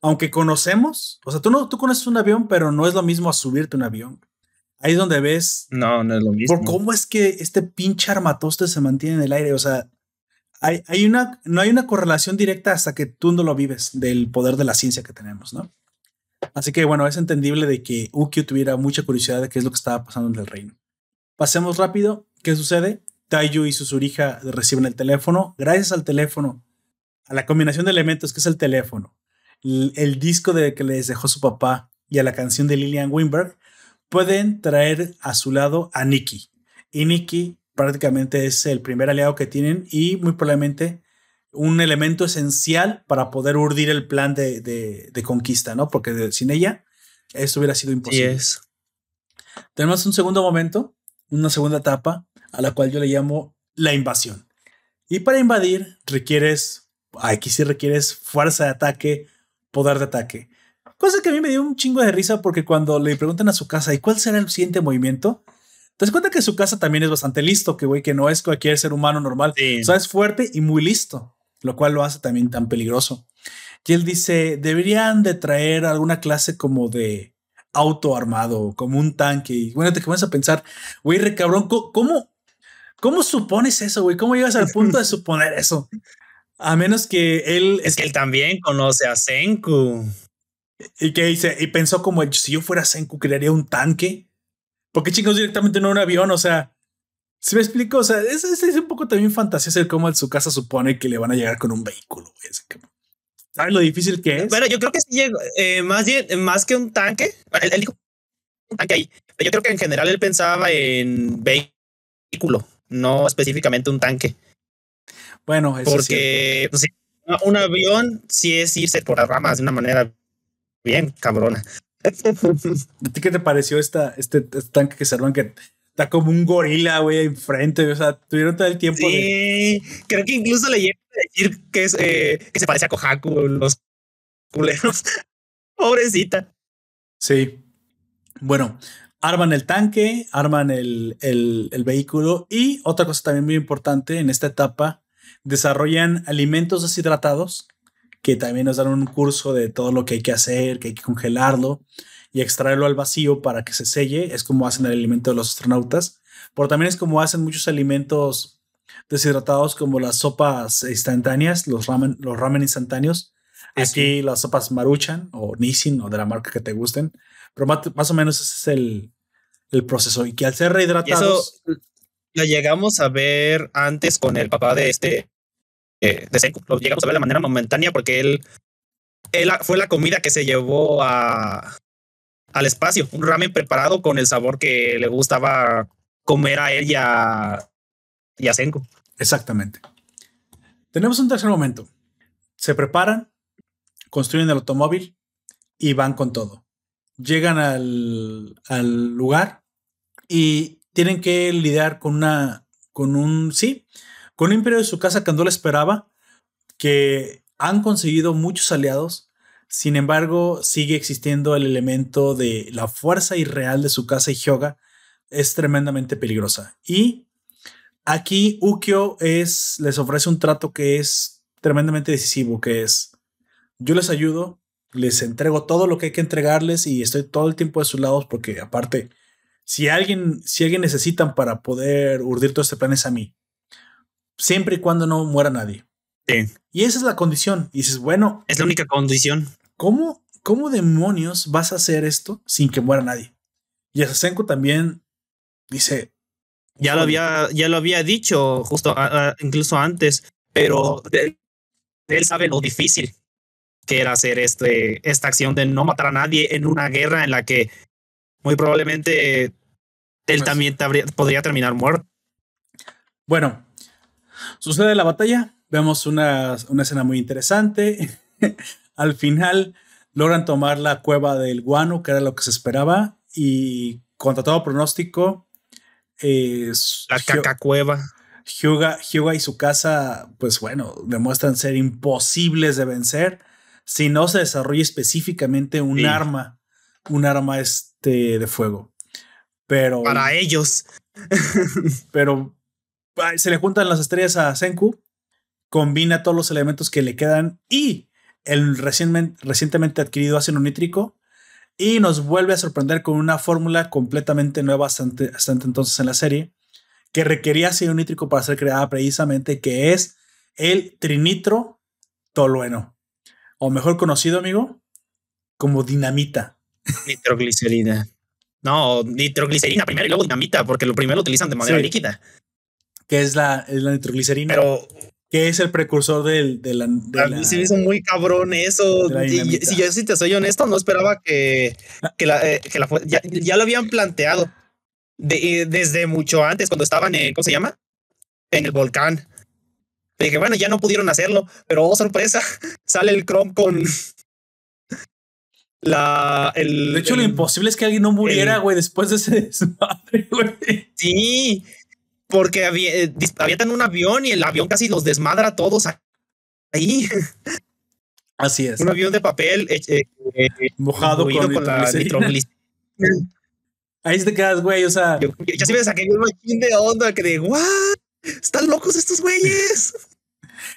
aunque conocemos, o sea, tú no tú conoces un avión, pero no es lo mismo a subirte un avión. Ahí es donde ves. No, no es lo mismo. Por cómo es que este pinche armatoste se mantiene en el aire. O sea, hay, hay una, no hay una correlación directa hasta que tú no lo vives del poder de la ciencia que tenemos, ¿no? Así que bueno, es entendible de que Ukio tuviera mucha curiosidad de qué es lo que estaba pasando en el reino. Pasemos rápido. ¿Qué sucede? Taiyu y Susurija reciben el teléfono. Gracias al teléfono, a la combinación de elementos que es el teléfono, el, disco de que les dejó su papá y a la canción de Lillian Weinberg, pueden traer a su lado a Nikki. Y Nikki prácticamente es el primer aliado que tienen y muy probablemente un elemento esencial para poder urdir el plan de, conquista, ¿no? Porque sin ella esto hubiera sido imposible. Tenemos un segundo momento, una segunda etapa, a la cual yo le llamo la invasión. Y para invadir requieres, aquí sí requieres fuerza de ataque, poder de ataque. Cosa que a mí me dio un chingo de risa porque cuando le preguntan a su casa, ¿y cuál será el siguiente movimiento? Te das cuenta que su casa también es bastante listo, que güey, que no es cualquier ser humano normal. O sea, es fuerte y muy listo lo cual lo hace también tan peligroso. Y él dice, deberían de traer alguna clase como de auto armado, como un tanque. Y bueno, te comienzas a pensar, güey, re cabrón, ¿cómo, ¿cómo supones eso, güey? ¿Cómo llegas al punto de suponer eso? A menos que él... Es que él también conoce a Senku. Y que dice, y pensó como, si yo fuera Senku, crearía un tanque. porque chicos directamente no un avión? O sea, si me explico, o sea, es, es, un poco también fantasía ser como en su casa supone que le van a llegar con un vehículo. ¿Sabes lo difícil que es? Bueno, yo creo que sí eh, más más que un tanque, él, dijo un tanque ahí. Yo creo que en general él pensaba en vehículo, no específicamente un tanque. Bueno, eso porque pues, un avión sí es irse por las ramas de una manera bien cabrona. ¿A ti qué te pareció esta, este, este tanque que se arman que está como un gorila, güey, enfrente. O sea, tuvieron todo el tiempo. Sí, creo que incluso le llegan a decir que, es, eh, que se parece a Kohaku, los culeros. Pobrecita. Sí. Bueno, arman el tanque, arman el, el, el, vehículo y otra cosa también muy importante en esta etapa, desarrollan alimentos deshidratados que también nos dan un curso de todo lo que hay que hacer, que hay que congelarlo y extraerlo al vacío para que se selle. Es como hacen el alimento de los astronautas. Pero también es como hacen muchos alimentos deshidratados como las sopas instantáneas, los ramen, los ramen instantáneos. Aquí las sopas Maruchan o Nissin o de la marca que te gusten. Pero más, o menos ese es el, el, proceso. Y que al ser rehidratados. lo llegamos a ver antes con el papá de este. Eh, de Senku. Lo llegamos a ver de manera momentánea porque él, él fue la comida que se llevó a, al espacio. Un ramen preparado con el sabor que le gustaba comer a él y a, Senko. Exactamente. Tenemos un tercer momento. Se preparan, construyen el automóvil y van con todo. Llegan al, al lugar y tienen que lidiar con una, con un, sí, con un imperio de su casa que no le esperaba, que han conseguido muchos aliados. Sin embargo, sigue existiendo el elemento de la fuerza irreal de su casa y Hyoga es tremendamente peligrosa. Y aquí Ukyo es, les ofrece un trato que es tremendamente decisivo, que es, yo les ayudo, les entrego todo lo que hay que entregarles y estoy todo el tiempo de sus lados porque aparte, si alguien, si alguien necesitan para poder urdir todo este plan es a mí. Siempre y cuando no muera nadie. Y esa es la condición. Y dices, bueno. Es la única condición. ¿Cómo, cómo demonios vas a hacer esto sin que muera nadie? Y Asasenko también dice. Ya lo había, ya lo había dicho justo incluso antes, pero él sabe lo difícil que era hacer este, esta acción de no matar a nadie en una guerra en la que muy probablemente él pues también podría terminar muerto. Bueno, sucede la batalla, vemos una, una escena muy interesante. Al final logran tomar la cueva del guano, que era lo que se esperaba, y contra todo pronóstico, es la caca cueva. Hyuga, Hyuga, y su casa, pues bueno, demuestran ser imposibles de vencer si no se desarrolla específicamente un arma, un arma este de fuego. Pero para ellos. pero se le juntan las estrellas a Senku, combina todos los elementos que le quedan y el recientemente adquirido ácido nítrico y nos vuelve a sorprender con una fórmula completamente nueva hasta, hasta entonces en la serie que requería ácido nítrico para ser creada precisamente, que es el trinitro tolueno o mejor conocido, amigo, como dinamita. Nitroglicerina. No, nitroglicerina primero y luego dinamita, porque lo primero lo utilizan de manera líquida. Que es la, la nitroglicerina. Pero. Que es el precursor del, de la. a mí se me hizo muy cabrón eso. si yo si te soy honesto, no esperaba que, que la, eh, que la ya, ya, lo habían planteado de, desde mucho antes, cuando estaban, en, ¿cómo se llama? En el volcán. Dije, bueno, ya no pudieron hacerlo, pero oh, sorpresa, sale el Chrome con la. El, de hecho, lo imposible es que alguien no muriera, güey, después de ese desmadre, güey. Sí, porque había, eh, avientan un avión y el avión casi los desmadra a todos ahí. Así es. Un avión de papel eh, eh, mojado con, con la Ahí te quedas, güey, o sea. ya sí me saqué un machín de onda que de, ¿what? ¿Están locos estos güeyes?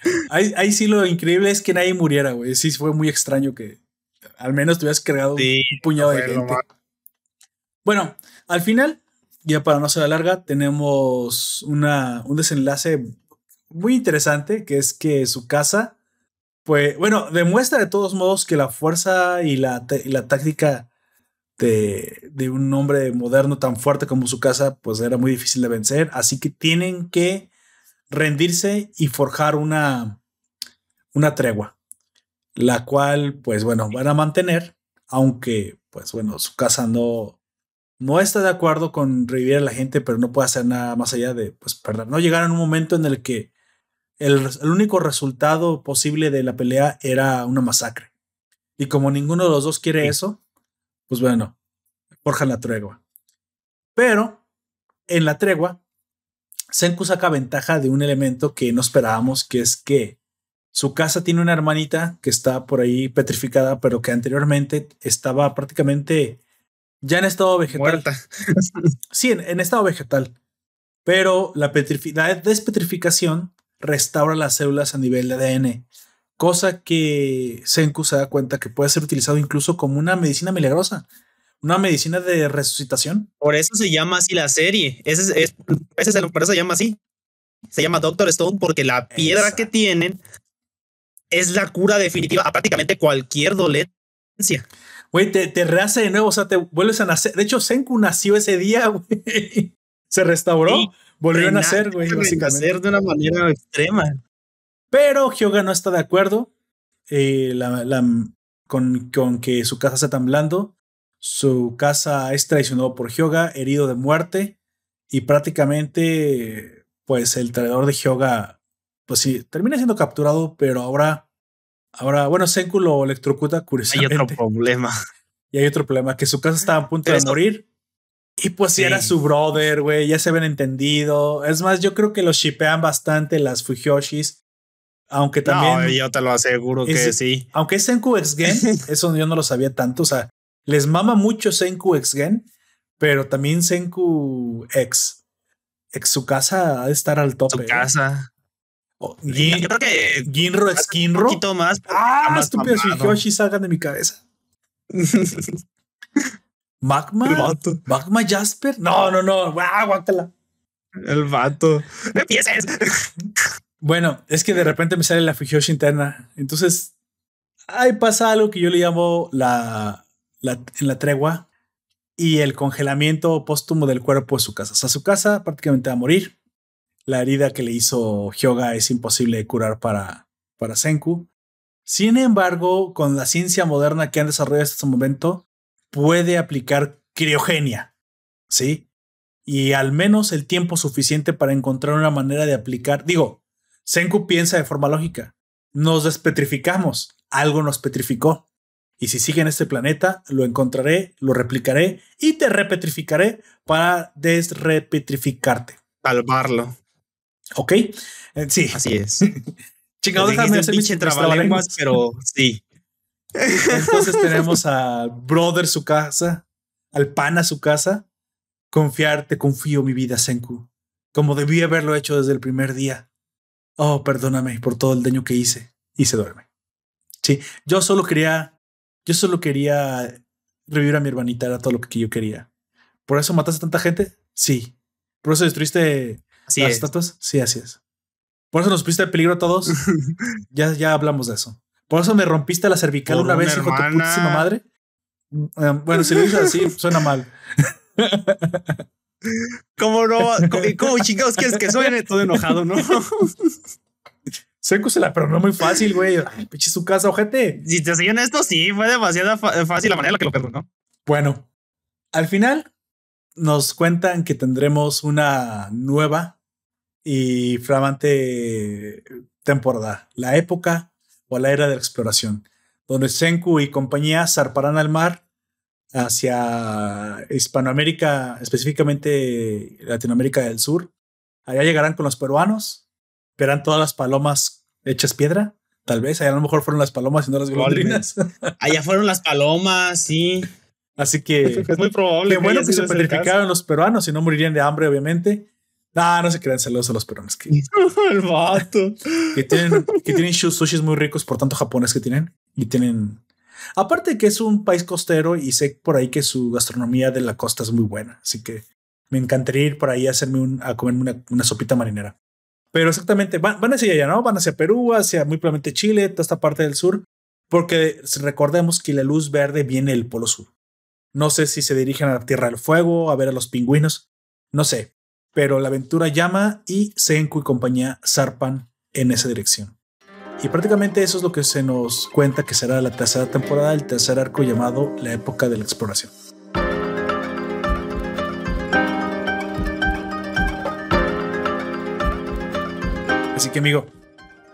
ahí, sí lo increíble es que nadie muriera, güey. Sí, fue muy extraño que al menos te hubieras cargado un puñado de gente. Bueno, al final, ya para no ser larga, tenemos una, un desenlace muy interesante, que es que su casa, pues, bueno, demuestra de todos modos que la fuerza y la, la táctica de, de, un hombre moderno tan fuerte como su casa, pues era muy difícil de vencer. Así que tienen que rendirse y forjar una, una tregua, la cual, pues bueno, van a mantener, aunque, pues bueno, su casa no, no está de acuerdo con revivir a la gente, pero no puede hacer nada más allá de, pues, perdón, no llegar a un momento en el que el, único resultado posible de la pelea era una masacre. Y como ninguno de los dos quiere eso, pues bueno, forjan la tregua. Pero en la tregua Senku saca ventaja de un elemento que no esperábamos, que es que su casa tiene una hermanita que está por ahí petrificada, pero que anteriormente estaba prácticamente ya en estado vegetal. Muerta. sí, en, estado vegetal. Pero la, la despetrificación restaura las células a nivel de ADN, cosa que Senku se da cuenta que puede ser utilizado incluso como una medicina milagrosa una medicina de resucitación. Por eso se llama así la serie. Ese es, ese es el, por eso se llama así. Se llama Doctor Stone porque la piedra que tienen es la cura definitiva a prácticamente cualquier dolencia. Güey, te, te rehace de nuevo, o sea, te vuelves a nacer. De hecho, Senku nació ese día, güey. Se restauró, volvió a nacer, güey. Nacer de una manera extrema. Pero Hyoga no está de acuerdo eh, la, con, con que su casa sea tan blando su casa es traicionado por Hyoga, herido de muerte, y prácticamente, pues el traidor de Hyoga, pues sí, termina siendo capturado, pero ahora, ahora, bueno, Senku lo electrocuta curiosamente. Hay otro problema. Y hay otro problema, que su casa estaba a punto de morir. Y pues si era su brother, güey, ya se ven entendido. Es más, yo creo que los shipean bastante las Fujoshis. Aunque también. No, yo te lo aseguro que sí. Aunque es Senku X Gen, eso yo no lo sabía tanto. O sea, les mama mucho Senku X Gen, pero también Senku X. Ex su casa ha de estar al tope. Su casa. Oh, yo creo que Ginro X Ginro. Un poquito más. Ah, estúpido Yoshi salgan de mi cabeza. Magma. Magma Jasper. No, no, no. Aguántala. El vato. Empieces. Bueno, es que de repente me sale la Fujoshi interna. Entonces, ahí pasa algo que yo le llamo la, en la tregua y el congelamiento póstumo del cuerpo de su casa. O sea, su casa prácticamente va a morir. La herida que le hizo Hyoga es imposible de curar para, para Senku. Sin embargo, con la ciencia moderna que han desarrollado hasta este momento, puede aplicar criogenia. ¿Sí? Y al menos el tiempo suficiente para encontrar una manera de aplicar. Digo, Senku piensa de forma lógica. Nos despetrificamos. Algo nos petrificó. Y si sigue en este planeta, lo encontraré, lo replicaré y te repetrificaré para desrepetrificarte. Salvarlo. Ok. Eh, sí. Así es. Chingado, déjame hacer mis trabalenguas, pero sí. Entonces tenemos a Brother su casa, al Pana su casa. Confiar, te confío mi vida, Senku. Como debí haberlo hecho desde el primer día. Oh, perdóname por todo el daño que hice. Y se duerme. Sí, yo solo quería, yo solo quería revivir a mi hermanita, era todo lo que yo quería. ¿Por eso mataste a tanta gente? Sí. ¿Por eso destruiste las estatuas? Sí, así es. ¿Por eso nos pusiste en peligro a todos? ya, ya hablamos de eso. ¿Por eso me rompiste la cervical una, vez, hijo de tu putísima madre? Mm, eh, bueno, si lo dices así, suena mal. ¿Cómo no? ¿Cómo, chingados quieres que suene? Todo enojado, ¿no? Seco se la perdonó muy fácil, güey. Ay, pinche su casa, ojete. Si te siguen esto, sí, fue demasiado fácil la manera en la que lo perdonó. Bueno, al final nos cuentan que tendremos una nueva y flamante temporada, la época o la era de la exploración, donde Senku y compañía zarparán al mar hacia Hispanoamérica, específicamente Latinoamérica del Sur. Allá llegarán con los peruanos, verán todas las palomas hechas piedra. Tal vez, allá a lo mejor fueron las palomas y no las golondrinas. allá fueron las palomas, sí. Así que es muy probable. Qué bueno que se petrificaron los peruanos y no morirían de hambre, obviamente. No, no se crean celosos los peruanos. Que, El vato. Que tienen, que tienen sushis muy ricos por tanto japonés que tienen. Y tienen Aparte que es un país costero y sé por ahí que su gastronomía de la costa es muy buena, así que me encantaría ir por ahí a hacerme un, a comerme una, sopita marinera. Pero exactamente, van, van, hacia allá, ¿no? Van hacia Perú, hacia muy probablemente Chile, toda esta parte del sur, porque recordemos que la luz verde viene del Polo Sur. No sé si se dirigen a la Tierra del Fuego, a ver a los pingüinos, no sé, pero la aventura llama y Senku y compañía zarpan en esa dirección. Y prácticamente eso es lo que se nos cuenta que será la tercera temporada, el tercer arco llamado La época de la exploración. Así que amigo.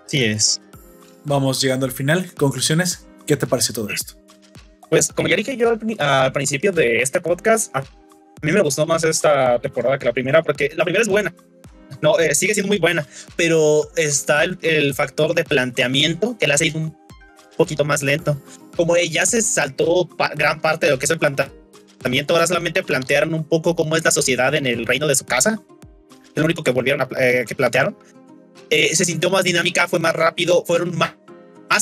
Sí es. Vamos llegando al final. Conclusiones. ¿Qué te parece todo esto? Pues como ya dije yo al, principio de este podcast, a mí me gustó más esta temporada que la primera porque la primera es buena. No, eh, sigue siendo muy buena, pero está el, factor de planteamiento que la hace ir un poquito más lento. Como ya se saltó gran parte de lo que es el planteamiento, ahora solamente plantearon un poco cómo es la sociedad en el reino de su casa. Es lo único que volvieron a eh, que plantearon. Eh, se sintió más dinámica, fue más rápido, fueron más,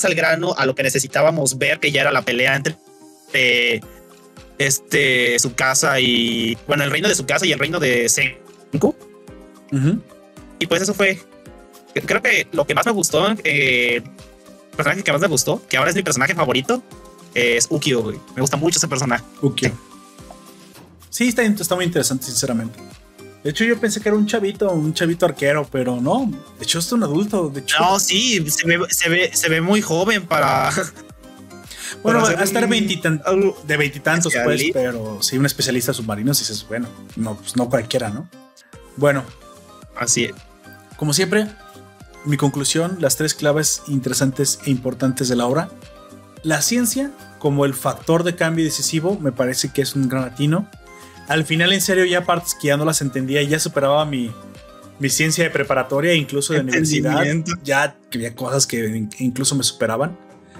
al grano a lo que necesitábamos ver, que ya era la pelea entre este su casa y bueno, el reino de su casa y el reino de Senku y pues eso fue, creo que lo que más me gustó, eh, el personaje que más me gustó, que ahora es mi personaje favorito, es Ukio, Me gusta mucho ese personaje. Ukio. Sí, está, está muy interesante, sinceramente. De hecho, yo pensé que era un chavito, un chavito arquero, pero no. De hecho, es un adulto. De hecho, no, sí, se ve, se ve, se ve muy joven para. Bueno, va a estar de veintitantos, pues, pero sí, un especialista submarino, si es bueno, no, pues no cualquiera, ¿no? Bueno, Así es. Como siempre, mi conclusión, las tres claves interesantes e importantes de la obra. La ciencia, como el factor de cambio decisivo, me parece que es un gran latino. Al final, en serio, ya partes que ya no las entendía y ya superaba mi, mi ciencia de preparatoria, incluso de universidad, ya había cosas que incluso me superaban.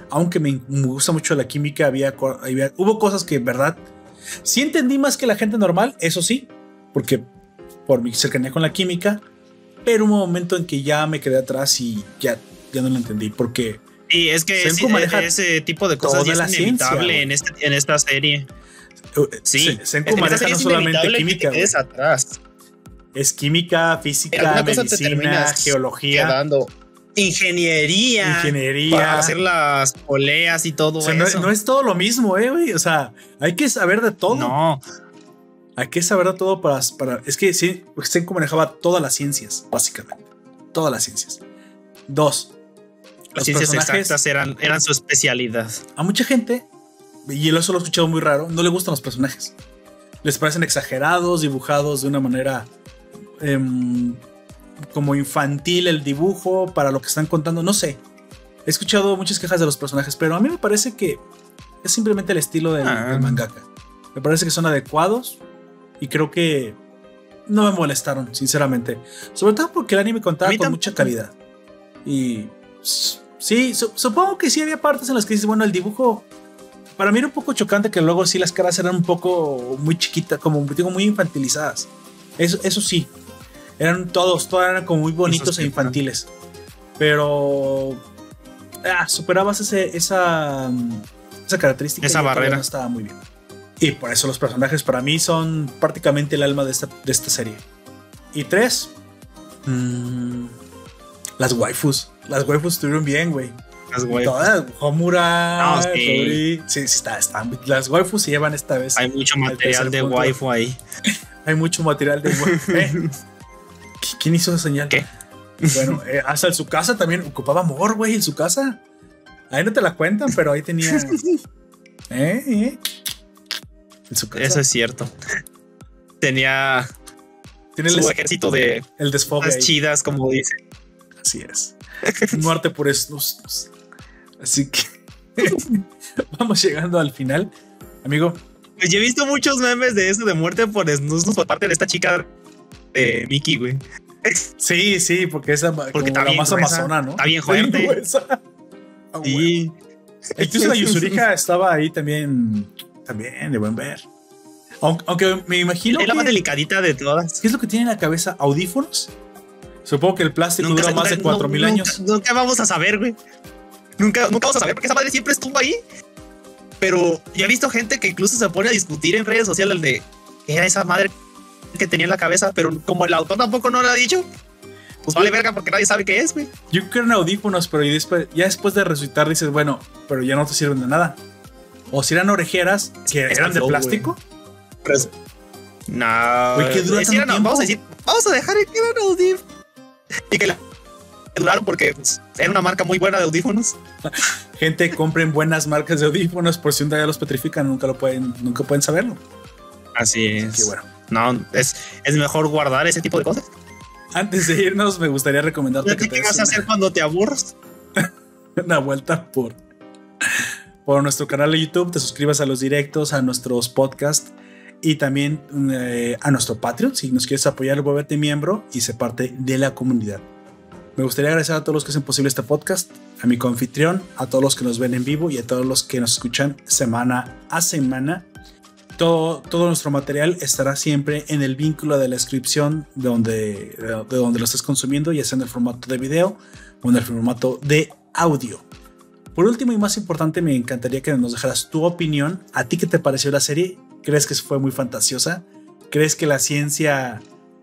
Aunque me, gusta mucho la química, había, hubo cosas que en verdad sí entendí más que la gente normal, eso sí, porque por mi cercanía con la química, pero hubo un momento en que ya me quedé atrás y ya, ya no lo entendí, porque... Y es que ese tipo de cosas es inevitable en, este, en esta serie. Uh, sí, Senku maneja no solamente química. Es atrás. Es química, física, medicina, geología. Quedando ingeniería. Ingeniería. Para hacer las poleas y todo eso. No, es todo lo mismo, eh, güey. O sea, hay que saber de todo. No. Hay que saber de todo para. para es que sí, Senku manejaba todas las ciencias, básicamente. Todas las ciencias. Dos. Las ciencias exactas eran, eran su especialidad. A mucha gente y eso lo he escuchado muy raro, no le gustan los personajes. Les parecen exagerados, dibujados de una manera em, como infantil el dibujo para lo que están contando, no sé. He escuchado muchas quejas de los personajes, pero a mí me parece que es simplemente el estilo del, ah. mangaka. Me parece que son adecuados y creo que no me molestaron, sinceramente. Sobre todo porque el anime contaba con mucha calidad. Y sí, supongo que sí había partes en las que dices, bueno, el dibujo para mí era un poco chocante que luego sí las caras eran un poco muy chiquitas, como digo, muy infantilizadas. Eso, eso sí, eran todos, todos eran como muy bonitos e infantiles. Pero ah, superabas ese, esa, esa característica. Esa barrera. estaba muy bien. Y por eso los personajes para mí son prácticamente el alma de esta, de esta serie. Y tres, mm, las waifus. Las waifus estuvieron bien, güey. Las waifus. Homura. sí. sí, está, están. Las waifus se llevan esta vez. Hay mucho material de waifu ahí. Hay mucho material de waifu. Eh, ¿Quién hizo esa señal? ¿Qué? Bueno, eh, hasta en su casa también ocupaba amor, güey, en su casa. Ahí no te la cuentan, pero ahí tenía. ¿Eh? ¿Eh? En su casa. Eso es cierto. Tenía. Tiene su el ejército de. El desfogue. chidas, como dice. Así es. Muerte por estos. Así que vamos llegando al final, amigo. Pues yo he visto muchos memes de eso de muerte por snus por parte de esta chica de Mickey, güey. Sí, sí, porque esa porque está la más amazona, ¿no? Está bien. Ah, sí. Incluso la Yusurija estaba ahí también, también de buen ver. Aunque, me imagino. Es la más delicadita de todas. ¿Qué es lo que tiene en la cabeza? ¿Audífonos? Supongo que el plástico dura más de 4000 años. Nunca, vamos a saber, güey. Nunca, nunca vamos a saber porque esa madre siempre estuvo ahí. Pero ya he visto gente que incluso se pone a discutir en redes sociales de que era esa madre que tenía en la cabeza, pero como el autor tampoco no lo ha dicho, pues vale verga porque nadie sabe qué es, güey. Yo creo en audífonos, pero después, ya después de resucitar dices, bueno, pero ya no te sirven de nada. O si eran orejeras que eran de plástico. Pues, no. vamos a decir, vamos a dejar que eran audífonos y que la duraron porque pues, era una marca muy buena de audífonos. Gente, compren buenas marcas de audífonos por si un día los petrifican, nunca lo pueden, nunca pueden saberlo. Así es. bueno. No, es, es mejor guardar ese tipo de cosas. Antes de irnos, me gustaría recomendarte que ¿Qué vas a hacer cuando te aburras? una vuelta por, por nuestro canal de YouTube, te suscribas a los directos, a nuestros podcasts y también eh, a nuestro Patreon. Si nos quieres apoyar, vuélvete miembro y se parte de la comunidad. Me gustaría agradecer a todos los que hacen posible este podcast, a mi confitrión, a todos los que nos ven en vivo y a todos los que nos escuchan semana a semana. Todo, nuestro material estará siempre en el vínculo de la descripción de donde, de donde lo estés consumiendo, ya sea en el formato de video o en el formato de audio. Por último y más importante, me encantaría que nos dejaras tu opinión. ¿A ti qué te pareció la serie? ¿Crees que fue muy fantasiosa? ¿Crees que la ciencia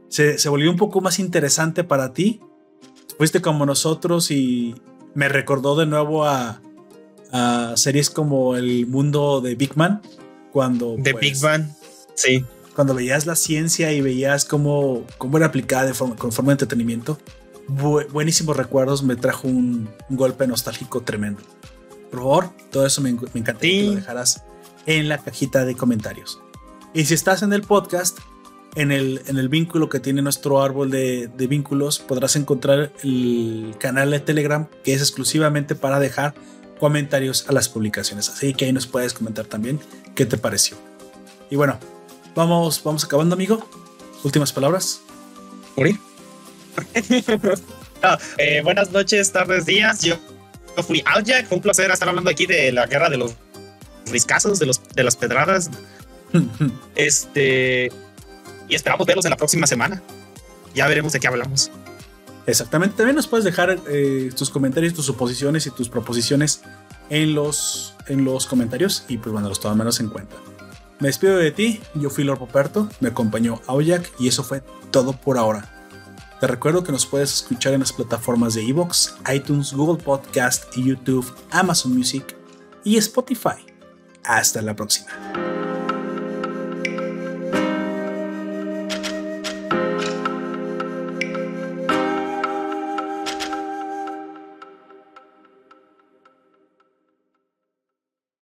se, volvió un poco más interesante para ti? Fuiste como nosotros y me recordó de nuevo a, series como El mundo de Big Man. Cuando. De Big pues, Man, sí. Cuando veías la ciencia y veías cómo, cómo era aplicada de forma, con forma de entretenimiento. buenísimos recuerdos, me trajo un, golpe nostálgico tremendo. Por favor, todo eso me, me encantaría que lo dejaras en la cajita de comentarios. Y si estás en el podcast, en el, en el vínculo que tiene nuestro árbol de, de, vínculos, podrás encontrar el canal de Telegram que es exclusivamente para dejar comentarios a las publicaciones. Así que ahí nos puedes comentar también qué te pareció. Y bueno, vamos, vamos acabando, amigo. Últimas palabras. Uri. Eh, buenas noches, tardes, días. Yo, fui Outjack. Fue un placer estar hablando aquí de la guerra de los riscazos, de, los, de las pedradas. este. Y esperamos verlos en la próxima semana. Ya veremos de qué hablamos. Exactamente. También nos puedes dejar eh, tus comentarios, tus suposiciones y tus proposiciones en los, en los comentarios. Y pues bueno, los tomamos en cuenta. Me despido de ti. Yo fui Lord Poperto. Me acompañó Aoyak. Y eso fue todo por ahora. Te recuerdo que nos puedes escuchar en las plataformas de Evox, iTunes, Google Podcast, YouTube, Amazon Music y Spotify. Hasta la próxima.